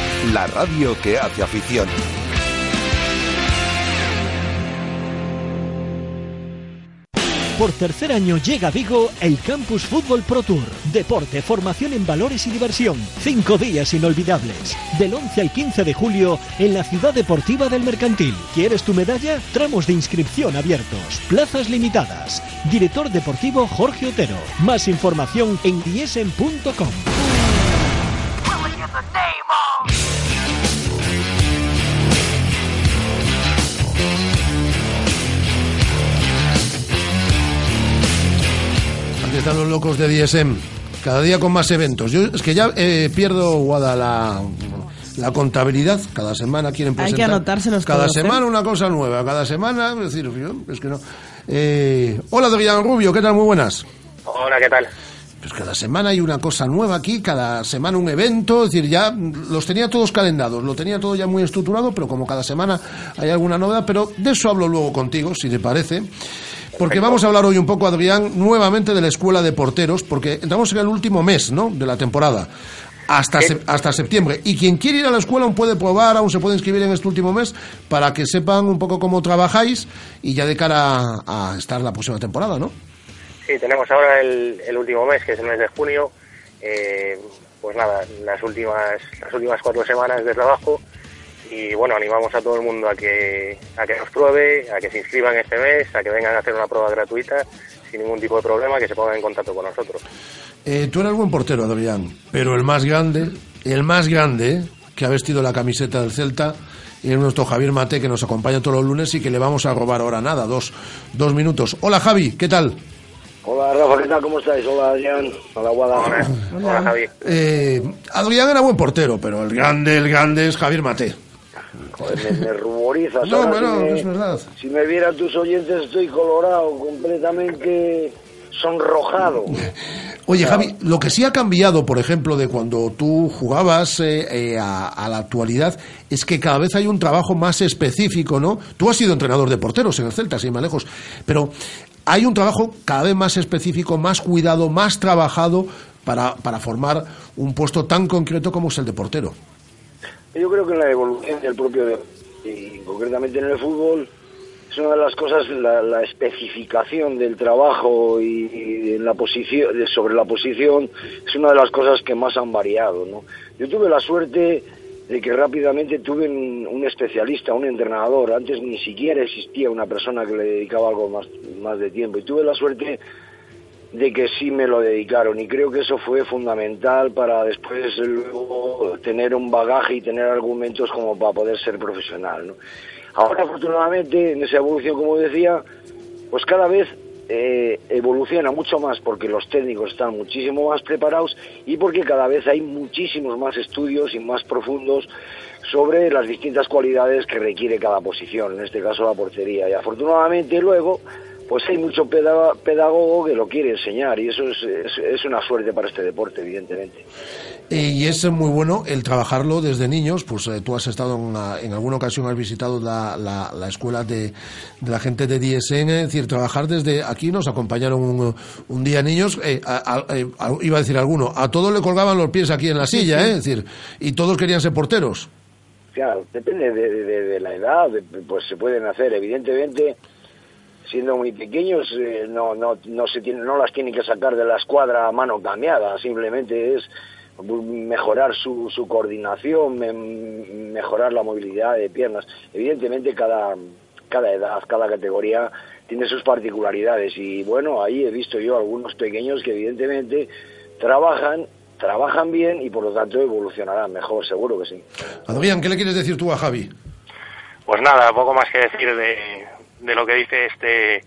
Speaker 1: la radio que hace afición.
Speaker 4: Por tercer año llega a Vigo el Campus Fútbol Pro Tour. Deporte, formación en valores y diversión. Cinco días inolvidables. Del 11 al 15 de julio en la Ciudad Deportiva del Mercantil. ¿Quieres tu medalla? Tramos de inscripción abiertos. Plazas limitadas. Director deportivo Jorge Otero. Más información en diesen.com.
Speaker 2: están los locos de DSM. Cada día con más eventos. Yo es que ya eh, pierdo Guada la, la contabilidad. Cada semana quieren
Speaker 7: Hay
Speaker 2: presentar.
Speaker 7: que anotárselos
Speaker 2: Cada
Speaker 7: todos, ¿eh?
Speaker 2: semana una cosa nueva. Cada semana, es decir, yo, es que no. Eh, hola, Adrián Rubio, ¿qué tal? Muy buenas.
Speaker 15: Hola, ¿qué tal?
Speaker 2: Pues cada semana hay una cosa nueva aquí, cada semana un evento, es decir, ya los tenía todos calendados, lo tenía todo ya muy estructurado, pero como cada semana hay alguna novedad, pero de eso hablo luego contigo, si te parece. Porque vamos a hablar hoy un poco, Adrián, nuevamente de la escuela de porteros, porque entramos en el último mes, ¿no?, de la temporada. Hasta, sep- hasta septiembre. Y quien quiere ir a la escuela aún puede probar, aún se puede inscribir en este último mes para que sepan un poco cómo trabajáis y ya de cara a, a estar la próxima temporada, ¿no?
Speaker 15: Sí, tenemos ahora el, el último mes, que es el mes de junio. Eh, pues nada, las últimas, las últimas cuatro semanas de trabajo. Y bueno, animamos a todo el mundo a que, a que nos pruebe, a que se inscriban este mes, a que vengan a hacer una prueba gratuita sin ningún tipo de problema, que se pongan en contacto con nosotros.
Speaker 2: Eh, tú eres buen portero, Adrián, pero el más grande, el más grande que ha vestido la camiseta del Celta es nuestro Javier Mate, que nos acompaña todos los lunes y que le vamos a robar ahora nada, dos, dos minutos. Hola Javi, ¿qué tal?
Speaker 16: Hola Rafa, ¿qué tal? ¿Cómo estáis? Hola Adrián. Hola Guada.
Speaker 15: Hola, Javi.
Speaker 2: Eh, Adrián era buen portero, pero el grande, el grande es Javier Mate.
Speaker 16: Joder, me, me ruborizas.
Speaker 2: No, bueno,
Speaker 16: si me,
Speaker 2: es verdad.
Speaker 16: Si me vieran tus oyentes, estoy colorado, completamente sonrojado.
Speaker 2: Oye, Javi, lo que sí ha cambiado, por ejemplo, de cuando tú jugabas eh, eh, a, a la actualidad, es que cada vez hay un trabajo más específico, ¿no? Tú has sido entrenador de porteros en el Celta, sin más lejos, pero hay un trabajo cada vez más específico, más cuidado, más trabajado para, para formar un puesto tan concreto como es el de portero.
Speaker 16: Yo creo que en la evolución del propio y concretamente en el fútbol, es una de las cosas, la, la especificación del trabajo y, en la posición, sobre la posición, es una de las cosas que más han variado. ¿no? Yo tuve la suerte de que rápidamente tuve un, un especialista, un entrenador. Antes ni siquiera existía una persona que le dedicaba algo más, más de tiempo. Y tuve la suerte de que sí me lo dedicaron y creo que eso fue fundamental para después luego tener un bagaje y tener argumentos como para poder ser profesional. Ahora afortunadamente en esa evolución como decía pues cada vez eh, evoluciona mucho más porque los técnicos están muchísimo más preparados y porque cada vez hay muchísimos más estudios y más profundos sobre las distintas cualidades que requiere cada posición, en este caso la portería. Y afortunadamente luego pues hay mucho peda- pedagogo que lo quiere enseñar y eso es, es, es una suerte para este deporte, evidentemente.
Speaker 2: Eh, y es muy bueno el trabajarlo desde niños, pues eh, tú has estado en, una- en alguna ocasión, has visitado la, la- la escuela de, de la gente de DSN, es decir, trabajar desde aquí, nos acompañaron un, un día niños, eh, a- a- eh, a- iba a decir alguno, a todos le colgaban los pies aquí en la silla, eh, es decir, y todos querían ser porteros.
Speaker 16: Claro, depende de, de- de la edad, de- pues se pueden hacer. Evidentemente, siendo muy pequeños, eh, no, no, no, se tiene, no las tienen que sacar de la escuadra a mano cambiada, simplemente es mejorar su, su coordinación, me- mejorar la movilidad de piernas. Evidentemente, cada, cada edad, cada categoría tiene sus particularidades y bueno, ahí he visto yo algunos pequeños que evidentemente trabajan trabajan bien y por lo tanto evolucionarán mejor, seguro que sí.
Speaker 2: Adrián, ¿qué le quieres decir tú a Javi?
Speaker 15: Pues nada, poco más que decir de, de lo que dice este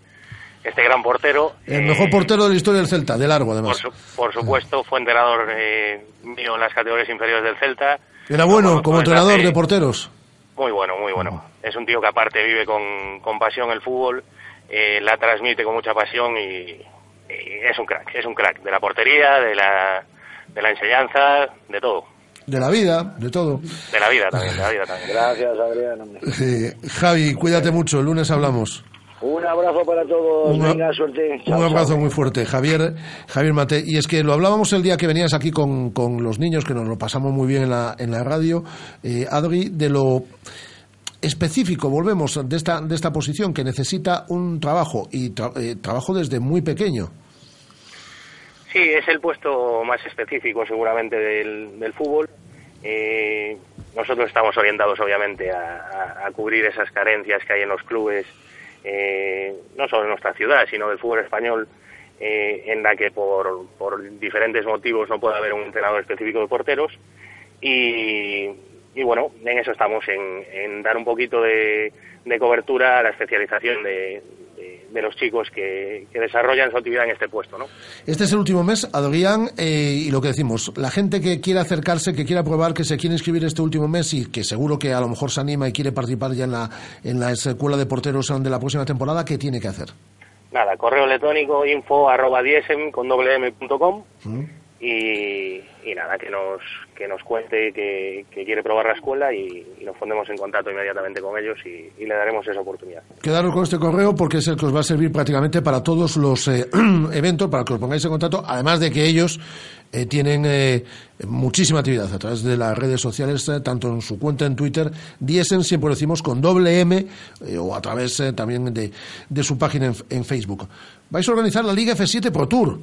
Speaker 15: este gran portero.
Speaker 2: El
Speaker 15: eh,
Speaker 2: mejor portero de la historia del Celta, de largo
Speaker 15: por,
Speaker 2: además.
Speaker 15: su- por supuesto, fue entrenador eh, mío en las categorías inferiores del Celta.
Speaker 2: Era bueno como entrenador
Speaker 15: hace-
Speaker 2: de porteros.
Speaker 15: Muy bueno, muy bueno. Es un tío que aparte vive con, con pasión el fútbol, eh, la transmite con mucha pasión y, y es un crack, es un crack de la portería, de la, de la enseñanza, de todo,
Speaker 2: De la vida, de todo.
Speaker 15: de la vida también, de la vida también.
Speaker 16: Gracias, Adrián.
Speaker 2: Eh, Javi, cuídate mucho, el lunes hablamos.
Speaker 16: Un abrazo para todos.
Speaker 2: Un-
Speaker 16: Venga, suerte. Chao,
Speaker 2: Un abrazo
Speaker 16: chao.
Speaker 2: muy fuerte, Javier, Javier Mate. Y es que lo hablábamos el día que venías aquí con, con los niños, que nos lo pasamos muy bien en la, en la radio, eh, Adri, de lo específico, volvemos, de esta, de esta posición que necesita un trabajo y tra- eh, trabajo desde muy pequeño.
Speaker 15: Sí, es el puesto más específico seguramente del, fútbol. Eh, nosotros estamos orientados obviamente a cubrir esas carencias que hay en los clubes, eh, no solo en nuestra ciudad, sino del fútbol español, eh, en la que por, por diferentes motivos no puede haber un entrenador específico de porteros. Y, y bueno, en eso estamos, en, en dar un poquito de, de cobertura a la especialización de, de- los chicos que, que desarrollan su actividad en este puesto, ¿no?
Speaker 2: Este es el último mes, Adrián, eh, y lo que decimos, la gente que quiera acercarse, que quiera probar, que se quiere inscribir este último mes y que seguro que a lo mejor se anima y quiere participar ya en la, en la escuela de porteros de la próxima temporada, ¿qué tiene que hacer?
Speaker 15: Nada, correo electrónico info arroba diesem con doble m punto com y, nada, que nos, que nos cuente que, quiere probar la escuela y, nos pondremos en contacto inmediatamente con ellos y, le daremos esa oportunidad.
Speaker 2: Quedaros con este correo porque es el que os va a servir prácticamente para todos los eh, eventos, para que os pongáis en contacto, además de que ellos eh, tienen eh, muchísima actividad a través de las redes sociales, eh, tanto en su cuenta en Twitter, Diesen, siempre decimos con doble M, eh, o a través también de, de su página en, en Facebook. Vais a organizar la Liga F7 Pro Tour.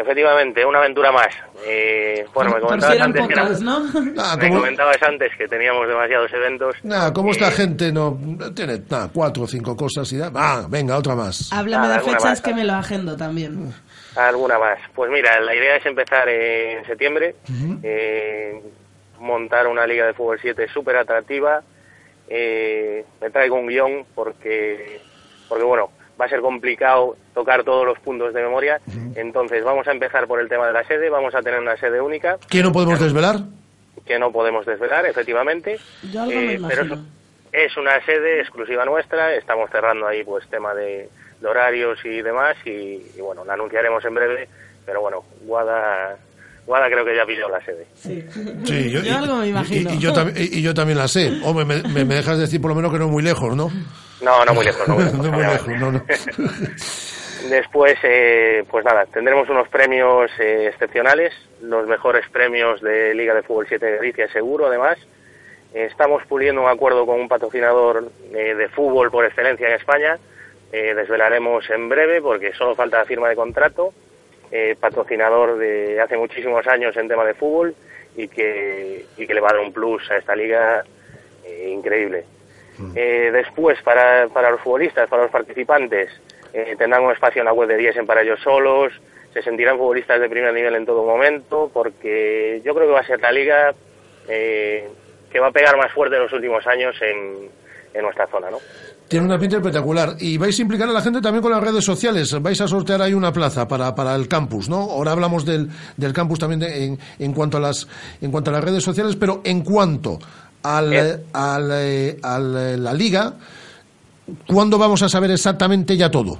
Speaker 15: Efectivamente, una aventura más. Eh, bueno, me
Speaker 7: si
Speaker 15: comentabas antes que
Speaker 7: pocas,
Speaker 15: éramos-
Speaker 7: ¿no?
Speaker 15: Me
Speaker 2: como-
Speaker 15: comentabas antes que teníamos demasiados eventos.
Speaker 2: Nada, como esta
Speaker 15: Eh,
Speaker 2: gente no tiene nada, cuatro o cinco cosas y da, ah, venga, otra más.
Speaker 7: Háblame de fechas
Speaker 15: más.
Speaker 7: que me lo agendo también.
Speaker 15: Alguna más. Pues mira, la idea es empezar en septiembre, eh, montar una liga de fútbol 7 súper atractiva. Eh, me traigo un guion porque, porque, bueno, va a ser complicado tocar todos los puntos de memoria. Entonces, vamos a empezar por el tema de la sede. Vamos a tener una sede única
Speaker 2: ¿Qué no podemos desvelar?
Speaker 15: que no podemos desvelar, efectivamente.
Speaker 7: Yo algo me
Speaker 15: Eh, pero es, es una sede exclusiva nuestra, estamos cerrando ahí pues tema de, de horarios y demás y, y, bueno, la anunciaremos en breve, pero bueno, Guada, Guada creo que ya pilló la sede.
Speaker 7: Sí,
Speaker 2: Sí,
Speaker 7: yo,
Speaker 2: y-
Speaker 7: algo me
Speaker 2: y-
Speaker 7: imagino.
Speaker 2: Y, y yo, y- y yo también la sé. Hombre, me, me- me dejas decir por lo menos que no es muy lejos, ¿no?
Speaker 15: No, no muy lejos, no muy lejos.
Speaker 2: No muy
Speaker 15: obviamente.
Speaker 2: lejos, no, no.
Speaker 15: Después, eh, pues nada, tendremos unos premios eh, excepcionales, los mejores premios de Liga de Fútbol 7 de Galicia, seguro, además. Estamos puliendo un acuerdo con un patrocinador eh, de fútbol por excelencia en España. Eh, desvelaremos en breve porque solo falta la firma de contrato. Eh, patrocinador de hace muchísimos años en tema de fútbol y que, y que le va a dar un plus a esta liga eh, increíble. Eh, después, para, para los futbolistas, para los participantes, eh, tendrán un espacio en la web de Diesen para ellos solos, se sentirán futbolistas de primer nivel en todo momento, porque yo creo que va a ser la liga eh, que va a pegar más fuerte en los últimos años en, en nuestra zona, ¿no?
Speaker 2: Tiene una pinta espectacular. Y vais a implicar a la gente también con las redes sociales. Vais a sortear ahí una plaza para, para el campus, ¿no? Ahora hablamos del, del campus también de- en, en cuanto a las en cuanto a las redes sociales, pero en cuanto al,
Speaker 15: Eh.
Speaker 2: al, eh, al, eh, la liga, ¿cuándo vamos a saber exactamente ya todo?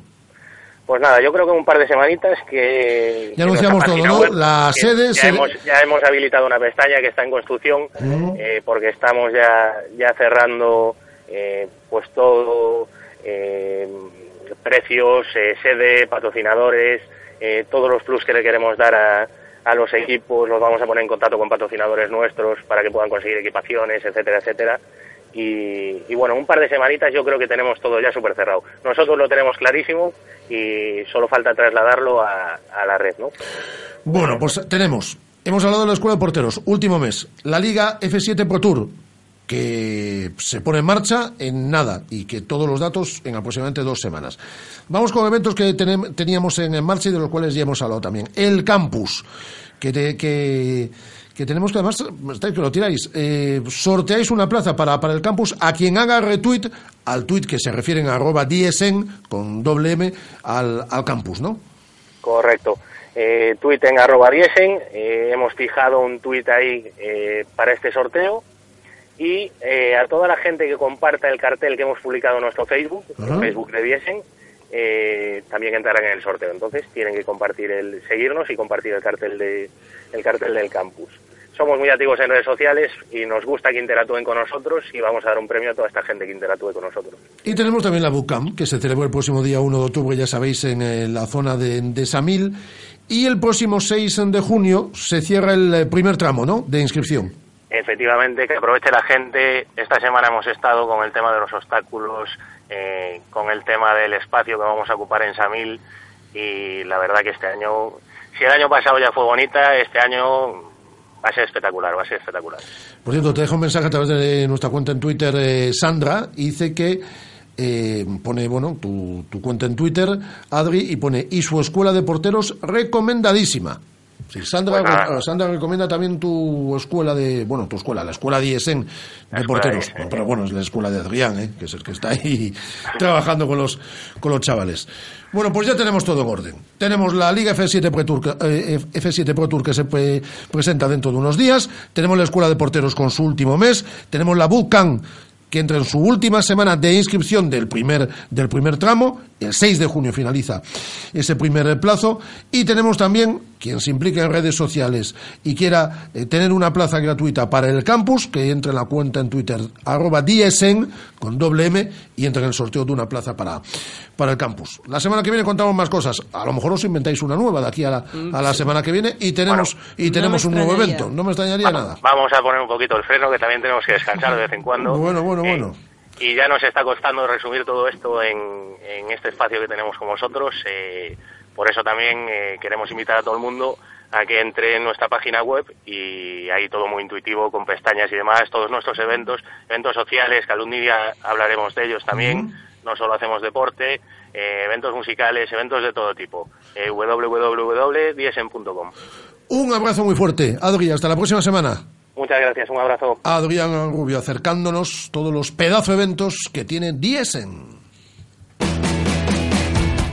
Speaker 15: Pues nada, yo creo que en un par de semanitas que...
Speaker 2: Ya anunciamos todo, ¿no?
Speaker 15: web,
Speaker 2: La sede,
Speaker 15: Ya, Hemos, ya hemos habilitado una pestaña que está en construcción
Speaker 2: Mm.
Speaker 15: eh, porque estamos ya, ya cerrando eh, pues todo, eh, precios, eh, sede, patrocinadores, eh, todos los plus que le queremos dar a, a los equipos, los vamos a poner en contacto con patrocinadores nuestros para que puedan conseguir equipaciones, etcétera, etcétera. Y, bueno, un par de semanitas yo creo que tenemos todo ya súper cerrado. Nosotros lo tenemos clarísimo y solo falta trasladarlo a, a la red, ¿no?
Speaker 2: Bueno, pues tenemos. Hemos hablado de la Escuela de Porteros. Último mes. La Liga F7 Pro Tour, que se pone en marcha en nada y que todos los datos en aproximadamente dos semanas. Vamos con eventos que teníamos en, marcha y de los cuales ya hemos hablado también. El campus, que, te- que, tenemos que además, estáis que lo tiráis, eh, sorteáis una plaza para, para el campus a quien haga retweet al tweet que se refieren a arroba DSN con doble M al, al campus, ¿no?
Speaker 15: Correcto. Eh, en arroba diesen, eh, hemos fijado un tweet ahí eh, para este sorteo y eh, a toda la gente que comparta el cartel que hemos publicado en nuestro Facebook, Facebook de Diesen, eh, también entrarán en el sorteo. Entonces tienen que compartir el, seguirnos y compartir el cartel de, el cartel del campus. Somos muy activos en redes sociales y nos gusta que interactúen con nosotros y vamos a dar un premio a toda esta gente que interactúe con nosotros.
Speaker 2: Y tenemos también la Bootcamp, que se celebró el próximo día 1 de octubre, ya sabéis, en eh, la zona de, de Samil. Y el próximo 6 de junio se cierra el eh, primer tramo, ¿no?, de inscripción.
Speaker 15: Efectivamente, que aproveche la gente. Esta semana hemos estado con el tema de los obstáculos, eh, con el tema del espacio que vamos a ocupar en Samil y la verdad que este año, si el año pasado ya fue bonita, este año va a ser espectacular, va a ser espectacular.
Speaker 2: Por cierto, te dejo un mensaje a través de nuestra cuenta en Twitter, eh, Sandra, dice que eh, pone, bueno, tu, tu cuenta en Twitter, Adri, y pone, y su escuela de porteros recomendadísima. Sí, Sandra, re- Sandra recomienda también tu escuela de, bueno, tu escuela, la escuela de de porteros. pero bueno, es la escuela de Adrián, ¿eh? que es el que está ahí trabajando con los, con los chavales. Bueno, pues ya tenemos todo en orden. Tenemos la Liga F7 Pro Tour, eh, F7 Pro Tour que se pre- presenta dentro de unos días. Tenemos la escuela de porteros con su último mes. Tenemos la Bucan que entra en su última semana de inscripción del primer, del primer tramo. El 6 de junio finaliza ese primer plazo. Y tenemos también, quien se implique en redes sociales y quiera eh, tener una plaza gratuita para el campus, que entre en la cuenta en Twitter, arroba DSN, con doble M, y entre en el sorteo de una plaza para, para el campus. La semana que viene contamos más cosas. A lo mejor os inventáis una nueva de aquí a la, a la semana que viene y tenemos, y tenemos un nuevo evento. No me extrañaría nada.
Speaker 15: Vamos a poner un poquito el freno, que también tenemos que descansar de vez en cuando.
Speaker 2: Bueno, bueno,
Speaker 15: Eh,
Speaker 2: bueno.
Speaker 15: y ya nos está costando resumir todo esto en, en este espacio que tenemos con vosotros. eh, por eso también eh, queremos invitar a todo el mundo a que entre en nuestra página web y ahí todo muy intuitivo, con pestañas y demás, todos nuestros eventos, eventos sociales, que algún día hablaremos de ellos también, no solo hacemos deporte, eh, eventos musicales, eventos de todo tipo. Eh, www.diesen.com.
Speaker 2: Un abrazo muy fuerte. Adri, hasta la próxima semana.
Speaker 15: Muchas gracias, un abrazo.
Speaker 2: Adrián Rubio acercándonos todos los pedazo eventos que tiene Diesen.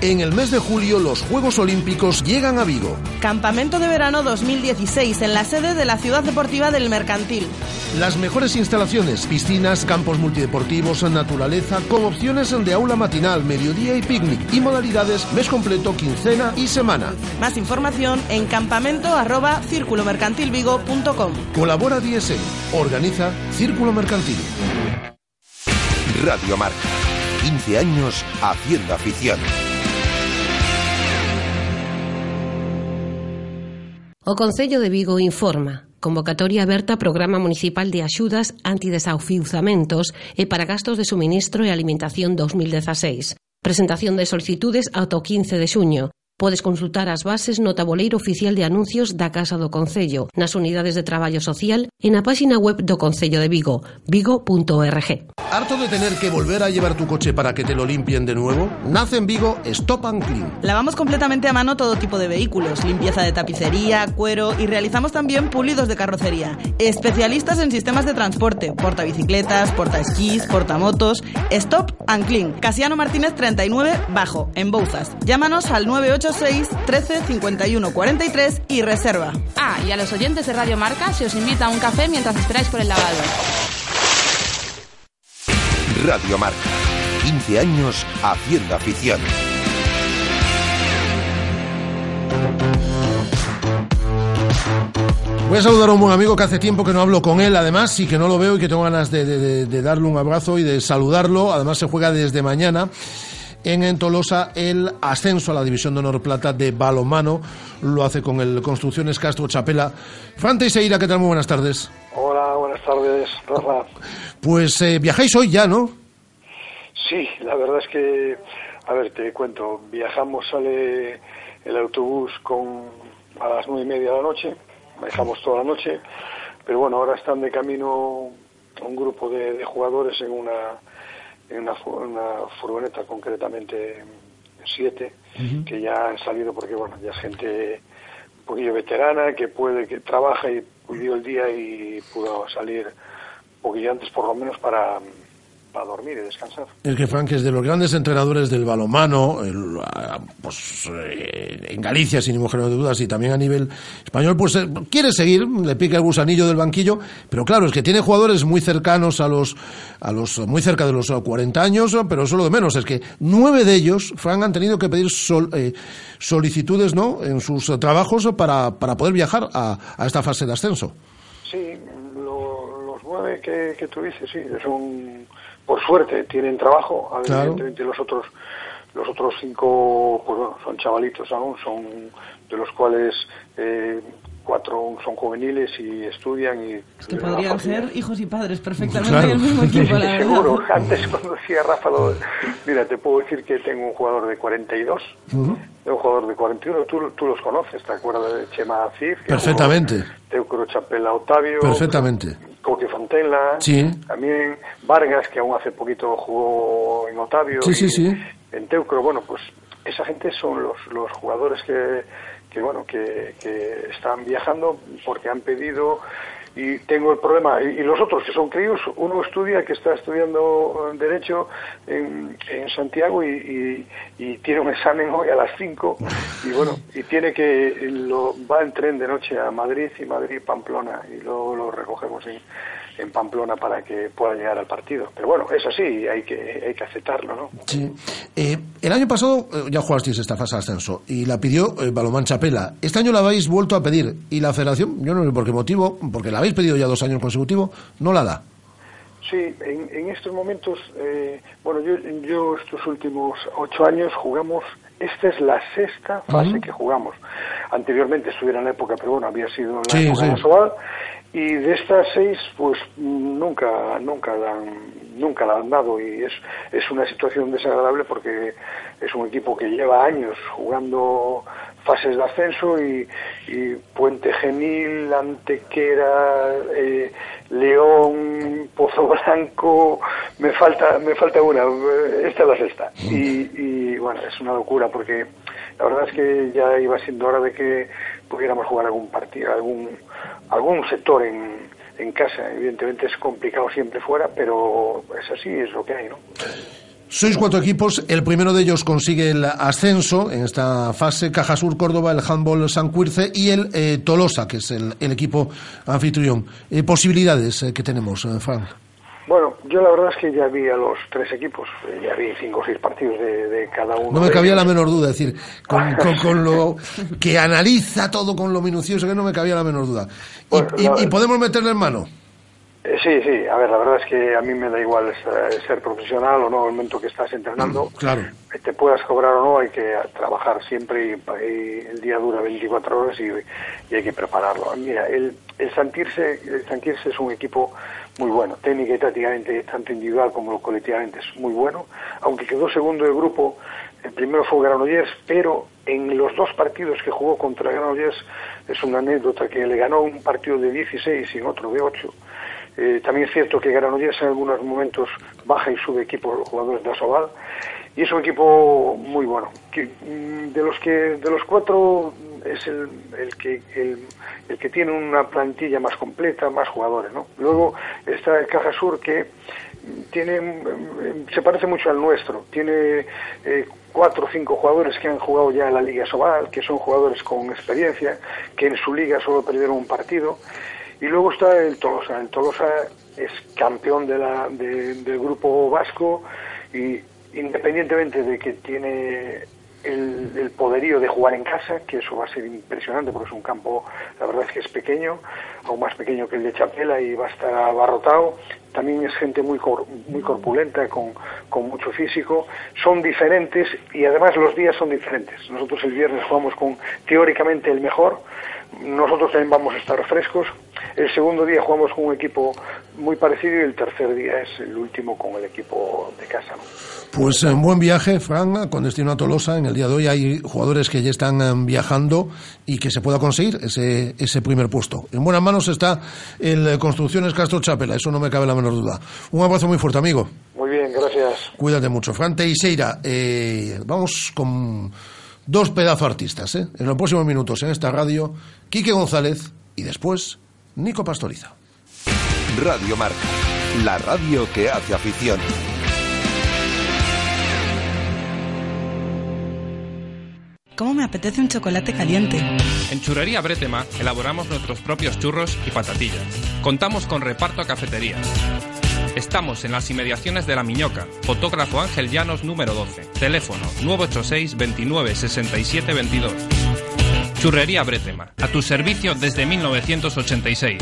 Speaker 2: En el mes de julio los Juegos Olímpicos llegan a Vigo.
Speaker 6: Campamento de verano 2016 en la sede de la Ciudad Deportiva del Mercantil.
Speaker 2: Las mejores instalaciones, piscinas, campos multideportivos, naturaleza, con opciones de aula matinal, mediodía y picnic y modalidades mes completo, quincena y semana.
Speaker 6: Más información en campamento arroba círculomercantilvigo.com.
Speaker 2: Colabora Diesen. Organiza Círculo Mercantil.
Speaker 1: Radio Marca. 15 años haciendo afición.
Speaker 17: O Concello de Vigo informa convocatoria aberta Programa Municipal de Axudas Antidesafiuzamentos e para gastos de suministro e alimentación 2016. Presentación de solicitudes ata o 15 de xuño Podes consultar as bases no tabuleiro oficial de anuncios da Casa do Concello, nas unidades de traballo social e na páxina web do Concello de Vigo, vigo.org.
Speaker 2: ¿Harto de tener que volver a llevar tu coche para que te lo limpien de nuevo? Nace en Vigo Stop and Clean.
Speaker 6: Lavamos completamente a mano todo tipo de vehículos, limpieza de tapicería, cuero y realizamos también pulidos de carrocería. Especialistas en sistemas de transporte, portabicicletas, portaesquís, portamotos. Stop and Clean. Casiano Martínez 39 Bajo, en Bouzas. Llámanos al 986 13 51 43 y reserva.
Speaker 18: Ah, y a los oyentes de Radio Marca se os invita a un café mientras esperáis por el lavado.
Speaker 1: Radio Marca. 15 años haciendo afición.
Speaker 2: Voy a saludar a un buen amigo que hace tiempo que no hablo con él, además, y que no lo veo y que tengo ganas de, de- de- de darle un abrazo y de saludarlo. Además, se juega desde mañana en, Tolosa el ascenso a la División de Honor Plata de balomano. Lo hace con el Construcciones Castro Chapela. Fran Teixeira, ¿qué tal? Muy buenas tardes.
Speaker 19: Hola, buenas tardes, Rafa.
Speaker 2: Pues eh, viajáis hoy ya, ¿no?
Speaker 19: Sí, la verdad es que, a ver, te cuento, viajamos, sale el autobús con a las nueve y media de la noche, viajamos toda la noche, pero bueno, ahora están de camino un grupo de, de jugadores en una, en una, una furgoneta, concretamente siete, que ya han salido porque, bueno, ya es gente un poquillo veterana, que puede, que trabaja y el día y pudo salir un poquillo antes por lo menos para, para dormir y descansar.
Speaker 2: Es que Frank es de los grandes entrenadores del balomano, el, ah, pues, eh, en Galicia, sin ningún género de dudas, y también a nivel español, pues eh, quiere seguir, le pica el gusanillo del banquillo, pero claro, es que tiene jugadores muy cercanos a los, a los muy cerca de los eh, 40 años, pero eso es lo de menos, es que nueve de ellos, Frank, han tenido que pedir sol- eh, solicitudes ¿no? en sus eh, trabajos para, para poder viajar a, a esta fase de ascenso.
Speaker 19: Sí, lo- los nueve que, que tú dices, sí, son, por suerte, tienen trabajo.
Speaker 2: Claro.
Speaker 19: Evidentemente los otros, los otros cinco, pues bueno, son chavalitos aún, son de los cuales eh, cuatro son juveniles y estudian y
Speaker 7: Es que podrían ser hijos y padres perfectamente
Speaker 19: Claro.
Speaker 7: en el mismo equipo, la verdad.
Speaker 19: Seguro, antes cuando decía Rafa, lo- mira, te puedo decir que tengo un jugador de 42, tengo un jugador de 41, tú, tú los conoces, ¿te acuerdas de Chema que
Speaker 2: Perfectamente,
Speaker 19: Teucro Chapela Otavio,
Speaker 2: perfectamente.
Speaker 19: Coque Fontela,
Speaker 2: Sí.
Speaker 19: también Vargas, que aún hace poquito jugó en Otavio,
Speaker 2: Sí, sí, sí.
Speaker 19: en Teucro, bueno, pues esa gente son los, los jugadores que, que bueno, que, que están viajando porque han pedido y tengo el problema, y, los otros que son críos, uno estudia, que está estudiando Derecho en, en Santiago y tiene un examen hoy a las 5 y bueno, y tiene que, lo, va en tren de noche a Madrid y Madrid-Pamplona y luego lo recogemos en, en Pamplona para que pueda llegar al partido. Pero bueno, es así, hay que, hay que aceptarlo, ¿no?
Speaker 2: Sí. Eh, el año pasado eh, ya jugasteis esta fase de ascenso y la pidió eh, Balomán Chapela. Este año la habéis vuelto a pedir y la federación, yo no sé por qué motivo, porque la habéis pedido ya dos años consecutivos, no la da.
Speaker 19: Sí, en, en estos momentos, eh, bueno, yo, yo estos últimos ocho años jugamos, esta es la sexta fase que jugamos. Anteriormente estuviera en la época, pero bueno, había sido en la
Speaker 2: Sí,
Speaker 19: época
Speaker 2: sí.
Speaker 19: Y de estas seis, pues nunca, nunca la han, nunca la han dado. Y es, es una situación desagradable porque es un equipo que lleva años jugando fases de ascenso y, y Puente Genil, Antequera, eh, León, Pozo Blanco, me falta, me falta una, esta es la sexta. Y, y bueno, es una locura porque la verdad es que ya iba siendo hora de que pudiéramos jugar algún partido, algún, algún sector en, en casa. Evidentemente es complicado siempre fuera, pero es así, es lo que hay, ¿no?
Speaker 2: Sois cuatro equipos, el primero de ellos consigue el ascenso en esta fase, Cajasur Córdoba, el Handball Sancuirce y el eh, Tolosa, que es el, el equipo anfitrión. Eh, posibilidades eh, que tenemos, eh.
Speaker 19: Bueno, yo la verdad es que ya vi a los tres equipos, eh, ya vi cinco o seis partidos de, de cada uno.
Speaker 2: No me cabía la menor duda, es decir, con, con- con lo que analiza todo con lo minucioso, que no me cabía la menor duda. Y,
Speaker 19: Bueno,
Speaker 2: y-
Speaker 19: la-
Speaker 2: y podemos meterle en mano.
Speaker 19: Eh, sí, sí, a ver, la verdad es que a mí me da igual eh, ser profesional o no, el momento que estás entrenando,
Speaker 2: Claro.
Speaker 19: que te puedas cobrar o no, hay que trabajar siempre y, y el día dura 24 horas y, y hay que prepararlo. Mira, el, el Santirse, el Santirse es un equipo muy bueno, técnica y tácticamente, tanto individual como colectivamente es muy bueno, aunque quedó segundo del grupo, el primero fue Granollers, pero en los dos partidos que jugó contra Granollers es una anécdota que le ganó un partido de 16 y en otro de 8. Eh, también es cierto que Granollers en algunos momentos baja y sube equipo jugadores de Asobal y es un equipo muy bueno. Que, mm, de los que de los cuatro es el, el que el, que tiene una plantilla más completa, más jugadores, ¿no? Luego está el Caja Sur que mm, tiene mm, se parece mucho al nuestro. Tiene eh, cuatro o cinco jugadores que han jugado ya en la Liga Sobal, que son jugadores con experiencia, que en su liga solo perdieron un partido. Y luego está el Tolosa. El Tolosa es campeón de la, de- del grupo vasco y independientemente de que tiene el, poderío de jugar en casa, que eso va a ser impresionante porque es un campo, la verdad es que es pequeño, aún más pequeño que el de Chapela y va a estar abarrotado. También es gente muy, cor- muy corpulenta, con, con mucho físico. Son diferentes y además los días son diferentes. Nosotros el viernes jugamos con teóricamente el mejor, nosotros también vamos a estar frescos. El segundo día jugamos con un equipo muy parecido y el tercer día es el último con el equipo de casa.
Speaker 2: Pues en buen viaje, Fran, con destino a Tolosa. En el día de hoy hay jugadores que ya están eh, viajando y que se pueda conseguir ese, ese primer puesto. En buenas manos está el eh, Construcciones Castro Chapela, eso no me cabe la menor duda. Un abrazo muy fuerte, amigo.
Speaker 19: Muy bien, gracias.
Speaker 2: Cuídate mucho. Fran Teixeira, eh, vamos con Dos pedazo artistas, ¿eh? En los próximos minutos en esta radio, Quique González y después Nico Pastoriza.
Speaker 1: Radio Marca, la radio que hace afición.
Speaker 6: ¿Cómo me apetece un chocolate caliente?
Speaker 9: En Churrería Bretema elaboramos nuestros propios churros y patatillas. Contamos con reparto a cafetería. Estamos en las inmediaciones de La Miñoca, fotógrafo Ángel Llanos número 12, teléfono 986 29 67 22. Churrería Bretema, a tu servicio desde 1986.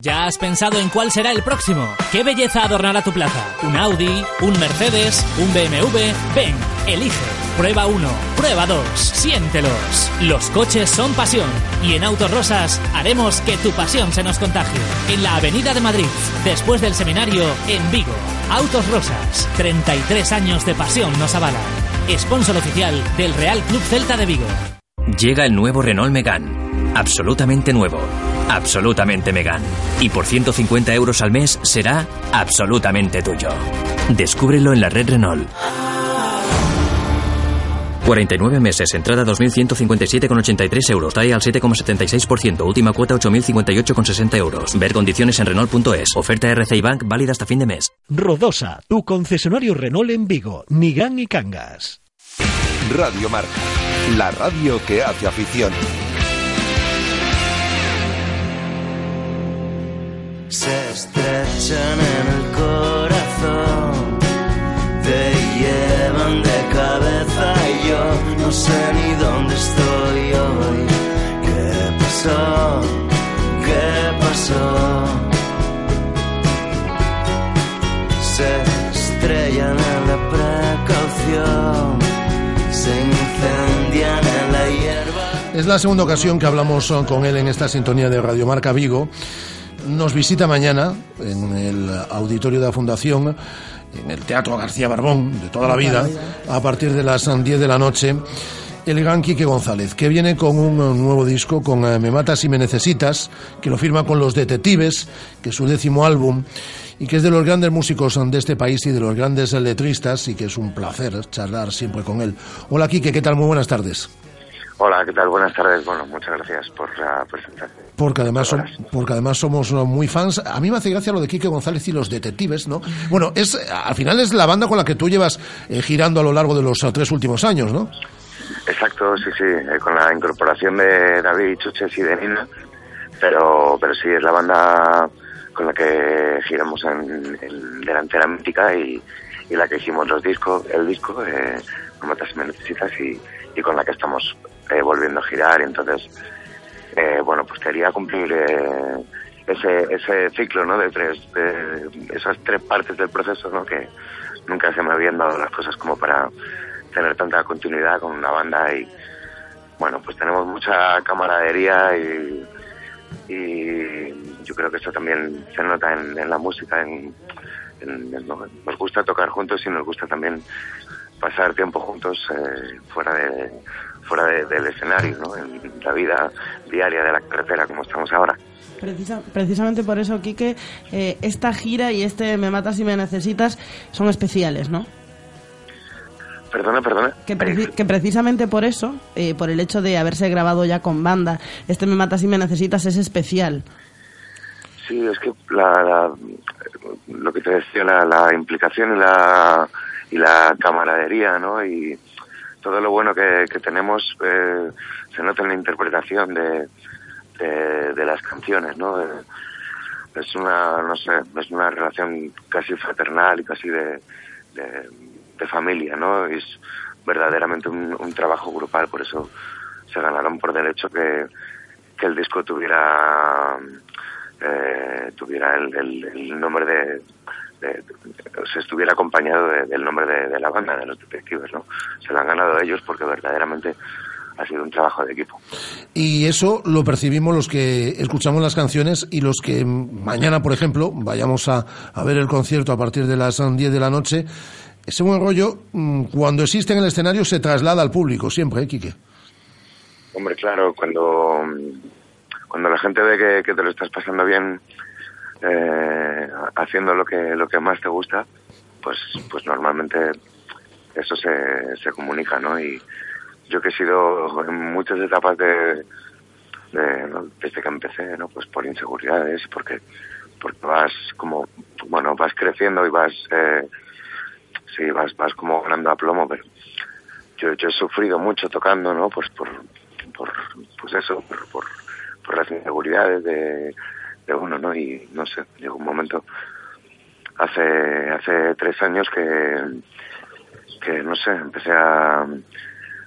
Speaker 20: ¿Ya has pensado en cuál será el próximo? ¿Qué belleza adornará tu plaza? ¿Un Audi? ¿Un Mercedes? ¿Un BMW? Ven, elige. Prueba 1, prueba 2, siéntelos. Los coches son pasión y en Autos Rosas haremos que tu pasión se nos contagie. En la Avenida de Madrid, después del seminario, en Vigo. Autos Rosas, 33 años de pasión nos avalan. Sponsor oficial del Real Club Celta de Vigo.
Speaker 21: Llega el nuevo Renault Megane. Absolutamente nuevo. Absolutamente Megane. Y por 150 euros al mes será absolutamente tuyo. Descúbrelo en la red Renault. 49 meses, entrada 2.157,83 euros, TAE al 7,76%, última cuota 8.058,60 euros. Ver condiciones en Renault.es. Oferta RCI Bank válida hasta fin de mes.
Speaker 4: Rodosa, tu concesionario Renault en Vigo, Nigán y Cangas.
Speaker 1: Radio Marca, la radio que hace afición.
Speaker 22: se estrechan en el corazón, estoy hoy. ¿Qué pasó? ¿Qué pasó? Se estrellan en la precaución, se incendian en la hierba.
Speaker 2: Es la segunda ocasión que hablamos eh, con él en esta sintonía de Radio Marca Vigo. Nos visita mañana en el auditorio de la Fundación, en el Teatro García Barbón, de toda la vida, a partir de las 10 de la noche, el gran Quique González, que viene con un eh, nuevo disco, con eh, Me Matas y Me Necesitas, que lo firma con Los Detectives, que es su décimo álbum, y que es de los grandes músicos de este país y de los grandes letristas, y que es un placer charlar siempre con él. Hola Quique, ¿qué tal? Muy buenas tardes.
Speaker 23: Hola, ¿qué tal? Buenas tardes. Bueno, muchas gracias por la presentación.
Speaker 2: Porque además, porque además somos muy fans. A mí me hace gracia lo de Quique González y los detectives, ¿no? Bueno, es al final es la banda con la que tú llevas eh, girando a lo largo de los tres últimos años, ¿no?
Speaker 23: Exacto, sí, sí, eh, con la incorporación de David Chuches y de Nina, pero, pero sí, es la banda con la que giramos en, delantera mítica y, la que hicimos los discos, el disco, eh, No matas me necesitas y, con la que estamos eh, volviendo a girar y entonces, eh, bueno, pues quería cumplir eh, ese, ese ciclo, ¿no? De tres, de esas tres partes del proceso, ¿no? Que nunca se me habían dado las cosas como para tener tanta continuidad con una banda y bueno pues tenemos mucha camaradería y, y yo creo que eso también se nota en, en la música en, en- en- ¿no? nos gusta tocar juntos y nos gusta también pasar tiempo juntos eh, fuera de fuera de- del escenario ¿no? en la vida diaria de la carretera como estamos ahora
Speaker 7: Precisa- precisamente por eso, Quique, eh, esta gira y este Me matas si me necesitas son especiales, ¿no?
Speaker 23: Perdona perdona
Speaker 7: Que, preci- que precisamente por eso, eh, por el hecho de haberse grabado ya con banda, este Me matas si me necesitas es especial.
Speaker 23: Sí, es que la, la- lo que te decía, la, la implicación y la, y la camaradería, ¿no? Y todo lo bueno que, que tenemos eh, se nota en la interpretación de, de, de las canciones, ¿no? Es una, no sé, es una relación casi fraternal y casi de, de, de familia, ¿no? Es verdaderamente un, trabajo grupal, por eso se ganaron por derecho que, que el disco tuviera eh, tuviera el, nombre de, sea, estuviera acompañado de- del nombre de, la banda, de los detectives, ¿no? Se lo han ganado ellos porque verdaderamente ha sido un trabajo de equipo.
Speaker 2: Y eso lo percibimos los que escuchamos las canciones y los que mañana, por ejemplo, vayamos a, a ver el concierto a partir de las mm, 10 de la noche. Ese buen rollo, mm, cuando existe en el escenario, se traslada al público siempre, ¿eh, Quique?
Speaker 23: Hombre, claro, cuando, cuando la gente ve que, te lo estás pasando bien eh, haciendo lo que, lo que más te gusta, pues, pues normalmente eso se, se comunica, ¿no? Y, yo que he sido en muchas etapas de, de, desde que empecé, ¿no? Pues por inseguridades porque, porque vas como, bueno, vas creciendo y vas, eh, sí, vas, vas como ganando a plomo, pero yo, yo he sufrido mucho tocando, ¿no? Pues por, por pues eso, por, por, las inseguridades de, uno, ¿no? Y no sé, llegó un momento hace hace tres años que que no sé, empecé a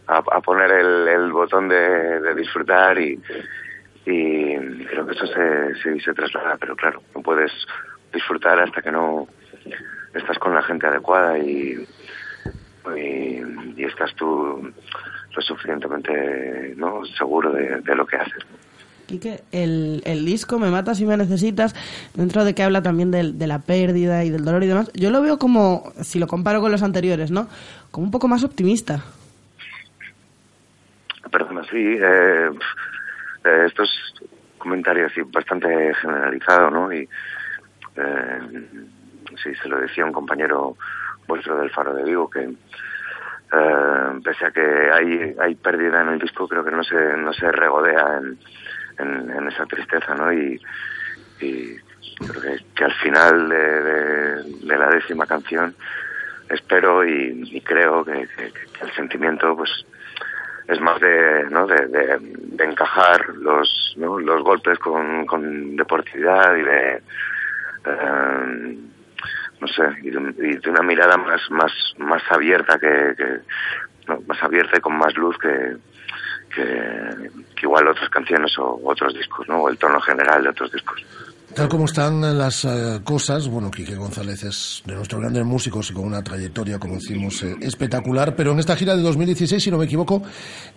Speaker 23: a, poner el, el botón de, disfrutar y, y creo que eso se, se traslada, pero claro, no puedes disfrutar hasta que no estás con la gente adecuada y, y, y estás tú lo suficientemente no seguro de, de lo que haces.
Speaker 7: Quique, el, el disco Me matas si me necesitas, dentro de que habla también del- de, la pérdida y del dolor y demás, yo lo veo como, si lo comparo con los anteriores, ¿no? Como un poco más optimista.
Speaker 23: Perdona, sí, eh, eh, esto es comentario así bastante generalizado, ¿no? Y eh, sí, se lo decía un compañero vuestro del Faro de Vigo que eh, pese a que hay, hay pérdida en el disco, creo que no se, no se regodea en, en, esa tristeza, ¿no? Y, creo que, al final de, la décima canción espero y, y creo que, el sentimiento pues es más de, ¿no? de, encajar los, ¿no? los golpes con, con deportividad y de eh, no sé y de, una mirada más más más abierta que, que más abierta y con más luz que, que, igual otras canciones o otros discos no o el tono general de otros discos
Speaker 2: Tal como están las eh, cosas, bueno, Quique González es de nuestros grandes músicos y con una trayectoria, como decimos, eh, espectacular, pero en esta gira de 2016, si no me equivoco,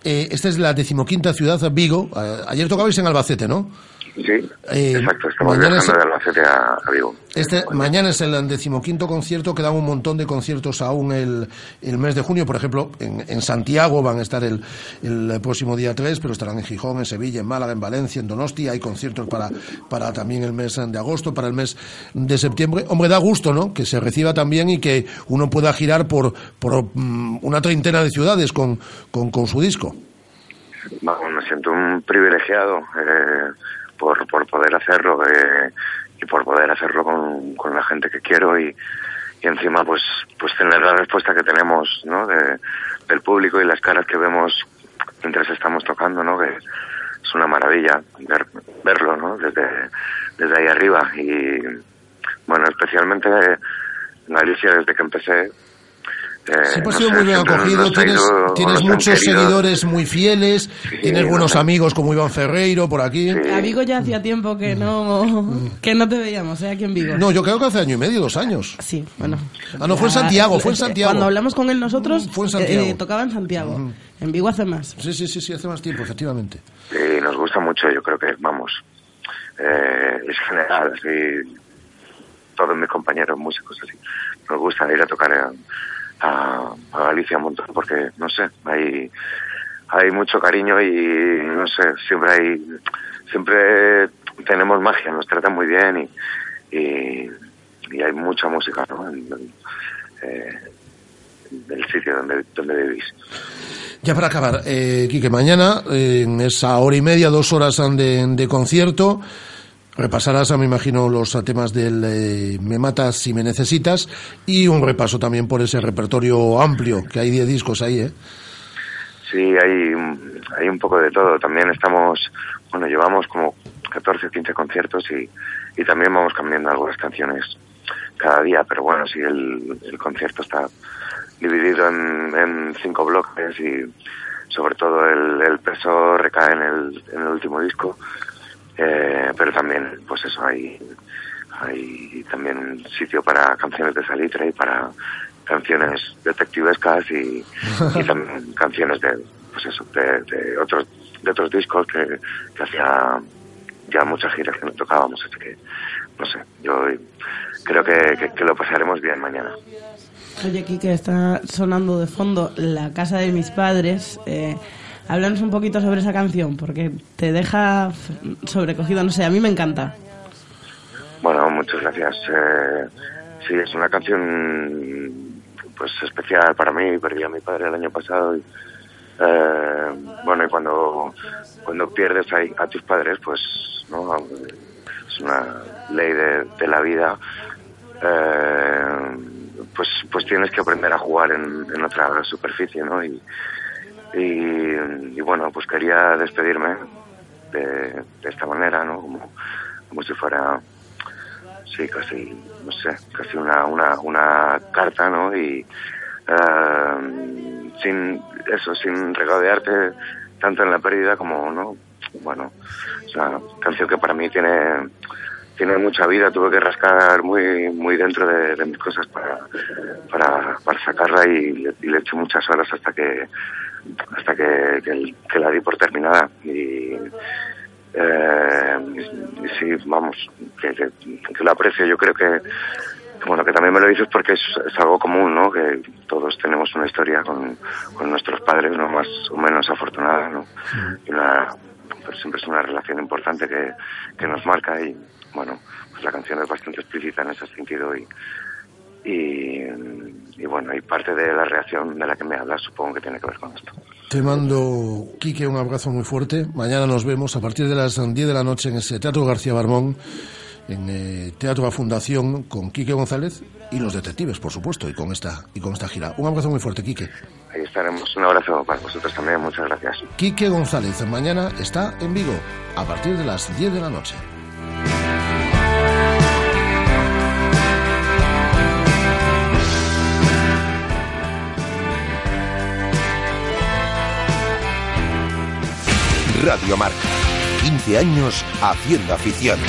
Speaker 2: eh, esta es la decimoquinta ciudad, Vigo. Eh, ayer tocabais en Albacete, ¿no?
Speaker 23: Sí
Speaker 2: Eh,
Speaker 23: exacto estamos
Speaker 2: mañana
Speaker 23: viajando
Speaker 2: es-
Speaker 23: de Albacete a, a Vigo
Speaker 2: Este, mañana es el decimoquinto concierto, quedan un montón de conciertos aún el, el mes de junio. Por ejemplo, en, en Santiago van a estar el, el próximo día 3, pero estarán en Gijón, en Sevilla, en Málaga, en Valencia, en Donosti. Hay conciertos para, para también el mes de agosto, para el mes de septiembre. Hombre, da gusto, ¿no? Que se reciba también y que uno pueda girar por, por mm, una treintena de ciudades con, con, con su disco.
Speaker 23: Vamos, me siento un privilegiado eh, por, por poder hacerlo eh, y por poder hacerlo con, con la gente que quiero y, y encima pues pues tener la respuesta que tenemos ¿no? de, del público y las caras que vemos mientras estamos tocando ¿no? que es una maravilla ver- verlo ¿no? desde, desde ahí arriba y bueno especialmente en Galicia desde que empecé
Speaker 2: Siempre has
Speaker 23: no
Speaker 2: sido
Speaker 23: sé,
Speaker 2: muy bien acogido, tienes,
Speaker 23: ido-
Speaker 2: muchos seguidores muy fieles, tienes buenos amigos como Iván Ferreiro por aquí.
Speaker 7: A Vigo ya hacía tiempo que no, que no te veíamos, ¿eh? Aquí en Vigo.
Speaker 2: No, yo creo que hace año y medio, dos años.
Speaker 7: Sí, bueno.
Speaker 2: Ah, no, fue en
Speaker 7: Ya,
Speaker 2: Santiago, fue en
Speaker 7: eh,
Speaker 2: Santiago.
Speaker 7: Cuando hablamos con él nosotros,
Speaker 2: Fue en Santiago.
Speaker 7: eh, tocaba en Santiago. En Vigo hace más.
Speaker 2: Sí, sí, sí, sí, hace más tiempo, efectivamente.
Speaker 23: Sí, nos gusta mucho, yo creo que, vamos, eh, es general, así, todos mis compañeros músicos, así, nos gusta ir a tocar a, a, Galicia un montón, porque, no sé, hay, hay mucho cariño y, no sé, siempre hay, siempre tenemos magia, nos tratan muy bien y, y, hay mucha música, ¿no? En, en, eh, sitio donde, donde vivís.
Speaker 2: Ya para acabar, eh, Quique, mañana, en esa hora y media, dos horas de, de concierto, repasarás, me imagino, los temas del eh, Me matas si me necesitas y un repaso también por ese repertorio amplio, que hay 10 discos ahí, ¿eh?
Speaker 23: Sí, hay, hay un poco de todo. También estamos, bueno, llevamos como 14 o 15 conciertos y, y también vamos cambiando algunas canciones cada día, pero bueno, sí, el, concierto está dividido en, en cinco bloques y sobre todo el, el peso recae en el, en el último disco, eh, pero también, pues eso, hay, hay también sitio para canciones de salitre y para canciones detectivescas y, y también canciones de pues eso de, de otros de otros discos que, que hacía ya muchas giras que no tocábamos así que no sé yo creo que, que, que lo pasaremos bien mañana
Speaker 7: Oye, aquí que está sonando de fondo La casa de mis padres. Eh, háblanos un poquito sobre esa canción, porque te deja sobrecogido. No sé, a mí me encanta.
Speaker 23: bueno muchas gracias eh, sí es una canción pues especial para mí perdí a mi padre el año pasado y, Eh, bueno, y cuando, cuando pierdes a, tus padres, pues, ¿no? Es una ley de, de la vida. Eh, pues, pues tienes que aprender a jugar en, en otra superficie, ¿no? Y, y, y bueno, pues quería despedirme de, esta manera, ¿no? Como, como si fuera, sí, casi, no sé, casi una, una, una carta, ¿no? Y eh, sin eso, sin regodearte tanto en la pérdida como, ¿no? Bueno, es una canción que para mí tiene tiene mucha vida, tuve que rascar muy muy dentro de, mis cosas para, para, para sacarla y le, y le eché muchas horas hasta que hasta que, que, que la di por terminada y eh, sí, vamos, que, que, que lo aprecio. Yo creo que, bueno, que también me lo dices porque es, es algo común, ¿no? Que todos tenemos una historia con, con nuestros padres, ¿no? Más o menos afortunada, ¿no? Y una, pues siempre es una relación importante que, que nos marca y, bueno, pues la canción es bastante explícita en ese sentido y, y, y bueno, y parte de la reacción de la que me hablas supongo que tiene que ver con esto.
Speaker 2: Te mando, Quique, un abrazo muy fuerte. Mañana nos vemos a partir de las 10 de la noche en ese Teatro García Barmón, en eh, Teatro La Fundación, con Quique González y los detectives, por supuesto, y con esta, y con esta gira. Un abrazo muy fuerte, Quique.
Speaker 23: Ahí estaremos. Un abrazo para vosotros también. Muchas gracias.
Speaker 2: Quique González, mañana está en Vigo, a partir de las 10 de la noche.
Speaker 1: Radio Marca. 15 años haciendo afición.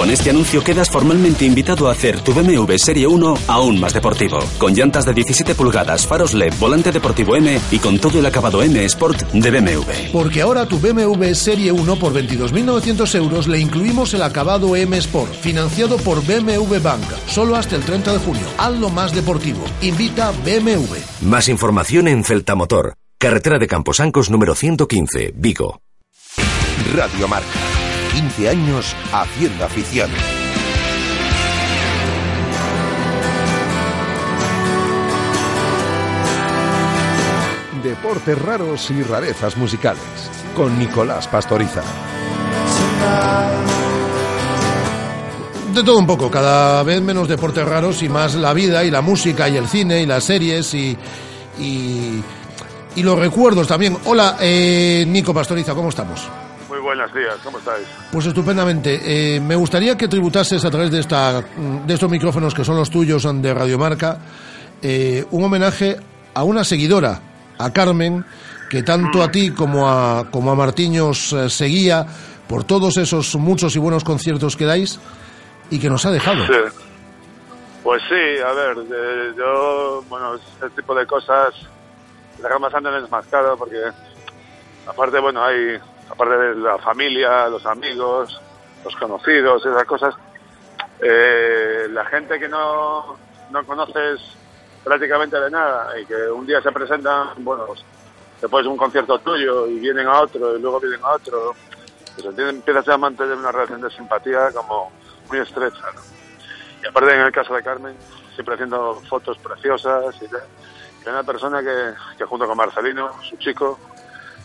Speaker 11: Con este anuncio quedas formalmente invitado a hacer tu BMW Serie 1 aún más deportivo. Con llantas de 17 pulgadas, faros LED, volante deportivo M y con todo el acabado M Sport de BMW.
Speaker 2: Porque ahora tu BMW Serie 1 por 22.900 euros le incluimos el acabado M Sport, financiado por BMW Bank, solo hasta el 30 de junio. Hazlo más deportivo. Invita BMW.
Speaker 12: Más información en Celtamotor, carretera de Camposancos número 115, Vigo.
Speaker 1: Radio Marca. 15 años haciendo afición. Deportes raros y rarezas musicales. Con Nicolás Pastoriza.
Speaker 2: De todo un poco, cada vez menos deportes raros y más la vida y la música y el cine y las series y, y, y los recuerdos también. Hola, eh, Nico Pastoriza, ¿cómo estamos?
Speaker 24: Buenos días, ¿cómo estáis?
Speaker 2: Pues estupendamente. Eh, me gustaría que tributases a través de, esta, de estos micrófonos que son los tuyos de Radiomarca eh, un homenaje a una seguidora, a Carmen, que tanto a ti como a, como a Martiños eh, seguía por todos esos muchos y buenos conciertos que dais y que nos ha dejado.
Speaker 24: Sí. Pues sí, a ver, eh, yo, bueno, este tipo de cosas dejan bastante desmascado porque, aparte, bueno, hay, aparte de la familia, los amigos, los conocidos, esas cosas, eh, la gente que no, no conoces prácticamente de nada y que un día se presentan, bueno, pues, después de un concierto tuyo y vienen a otro y luego vienen a otro, pues empiezas a mantener una relación de simpatía como muy estrecha, ¿no? Y aparte en el caso de Carmen, siempre haciendo fotos preciosas y tal. Y una persona que junto con Marcelino, su chico,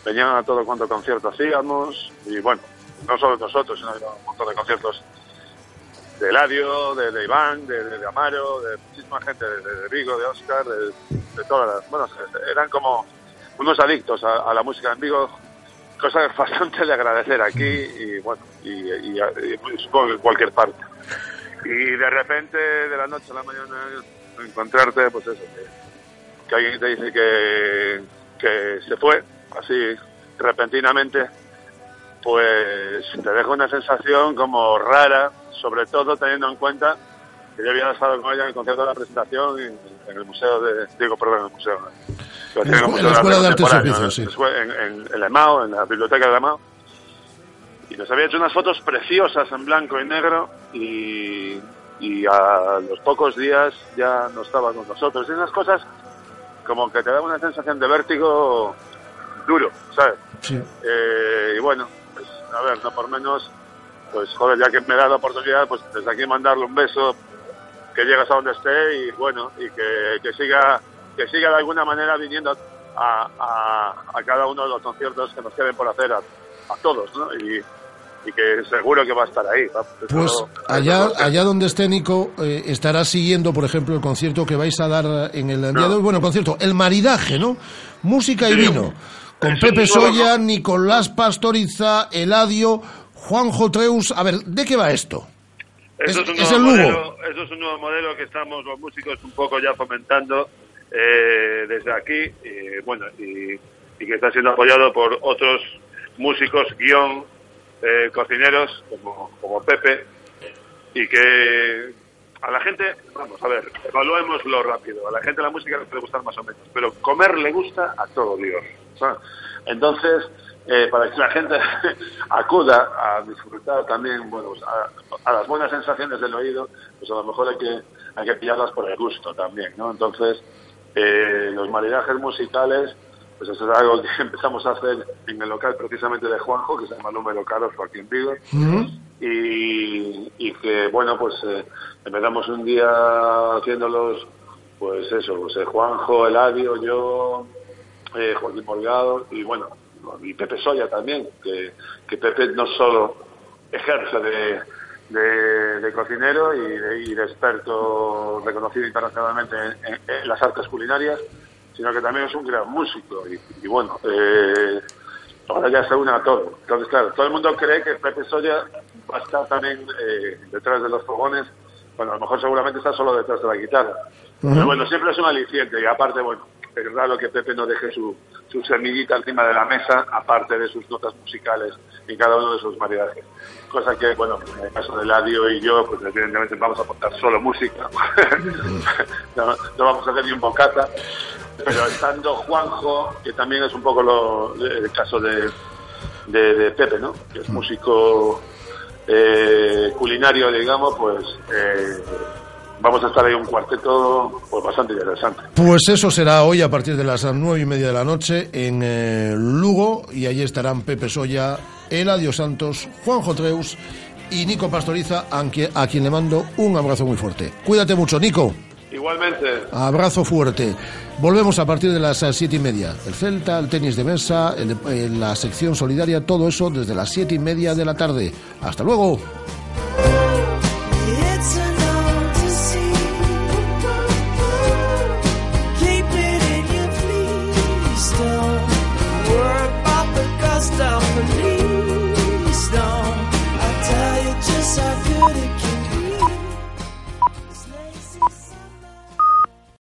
Speaker 24: venían a todo cuanto concierto hacíamos y bueno, no solo nosotros, sino un montón de conciertos de Eladio, de, Iván, de, Amaro, de muchísima gente, de, Vigo, de Oscar, de, todas las... Bueno, eran como unos adictos a, la música en Vigo, cosa bastante de agradecer aquí y bueno, y supongo que en cualquier parte. Y de repente, de la noche a la mañana, encontrarte, pues eso, que, que alguien te dice que, que se fue, así repentinamente, pues te deja una sensación como rara, sobre todo teniendo en cuenta que yo había estado con ella en el concierto de la presentación en, en el museo de, digo, perdón, en el museo.
Speaker 2: En la en la Escuela de Artes y
Speaker 24: Contemporáneo,
Speaker 2: Oficios,
Speaker 24: ¿no? En, en, en la EMAO, en la biblioteca de la EMAO, y nos había hecho unas fotos preciosas en blanco y negro y, y a los pocos días ya no estaba con nosotros. Y esas cosas como que te dan una sensación de vértigo duro, ¿sabes?
Speaker 2: Sí.
Speaker 24: Eh, y bueno, pues a ver, no por menos, pues joder, ya que me da la oportunidad, pues desde aquí mandarle un beso que llegue a donde esté y bueno, y que, que siga que siga de alguna manera viniendo a, a, a cada uno de los conciertos que nos queden por hacer a, a todos, ¿no? Y, y que seguro que va a estar ahí.
Speaker 2: Pues allá, allá donde esté Nico, eh, estará siguiendo, por ejemplo, el concierto que vais a dar en el día de hoy. Bueno, el concierto, el maridaje, ¿no? Música y vino. Con Pepe Soya, Nicolás Pastoriza, Eladio, Juanjo Treus. A ver, ¿de qué va esto?
Speaker 24: Eso
Speaker 2: Es-
Speaker 24: es, un
Speaker 2: es
Speaker 24: nuevo
Speaker 2: el Lugo.
Speaker 24: modelo, eso es un nuevo modelo que estamos los músicos un poco ya fomentando eh, desde aquí, y, bueno, y, y que está siendo apoyado por otros músicos, guion, eh, cocineros, como, como Pepe, y que a la gente, vamos a ver, evaluémoslo rápido, a la gente la música le puede gustar más o menos, pero comer le gusta a todo Dios. ¿Sabes? Entonces, eh, para que la gente acuda a disfrutar también bueno, pues, a, a las buenas sensaciones del oído, pues a lo mejor hay que, hay que pillarlas por el gusto también, ¿no? Entonces, eh, los maridajes musicales, pues eso es algo que empezamos a hacer en el local precisamente de Juanjo, que se llama Número Caros, aquí en Vigo, y, y que bueno pues eh, empezamos un día haciéndolos pues eso pues eh, Juanjo Eladio yo eh, Joaquín Morgado y bueno y Pepe Soya también que, que Pepe no solo ejerce de, de, de cocinero y de, y de experto reconocido internacionalmente en, en- en las artes culinarias sino que también es un gran músico y, y bueno eh, ahora ya se une a todo. Entonces, claro, todo el mundo cree que Pepe Soya va a estar también eh, detrás de los fogones. Bueno, a lo mejor seguramente está solo detrás de la guitarra. Pero bueno, siempre es un aliciente y aparte, bueno, es raro que Pepe no deje su, su semillita encima de la mesa, aparte de sus notas musicales en cada uno de sus maridajes. Cosa que, bueno, en el caso de Ladio y yo, pues evidentemente vamos a aportar solo música. no, no vamos a hacer ni un bocata. Pero estando Juanjo, que también es un poco lo, el caso de, de, de Pepe, ¿no? Que es músico eh, culinario, digamos, pues eh, vamos a estar ahí un cuarteto pues bastante interesante.
Speaker 2: Pues eso será hoy a partir de las nueve y media de la noche en eh, Lugo y allí estarán Pepe Soya, Eladio Santos, Juanjo Treus y Nico Pastoriza, a quien, a quien le mando un abrazo muy fuerte. Cuídate mucho, Nico.
Speaker 24: Igualmente,
Speaker 2: Abrazo fuerte. Volvemos a partir de las eh, siete y media. El Celta, el tenis de mesa, el eh, la sección solidaria, todo eso desde las siete y media de la tarde. Hasta luego.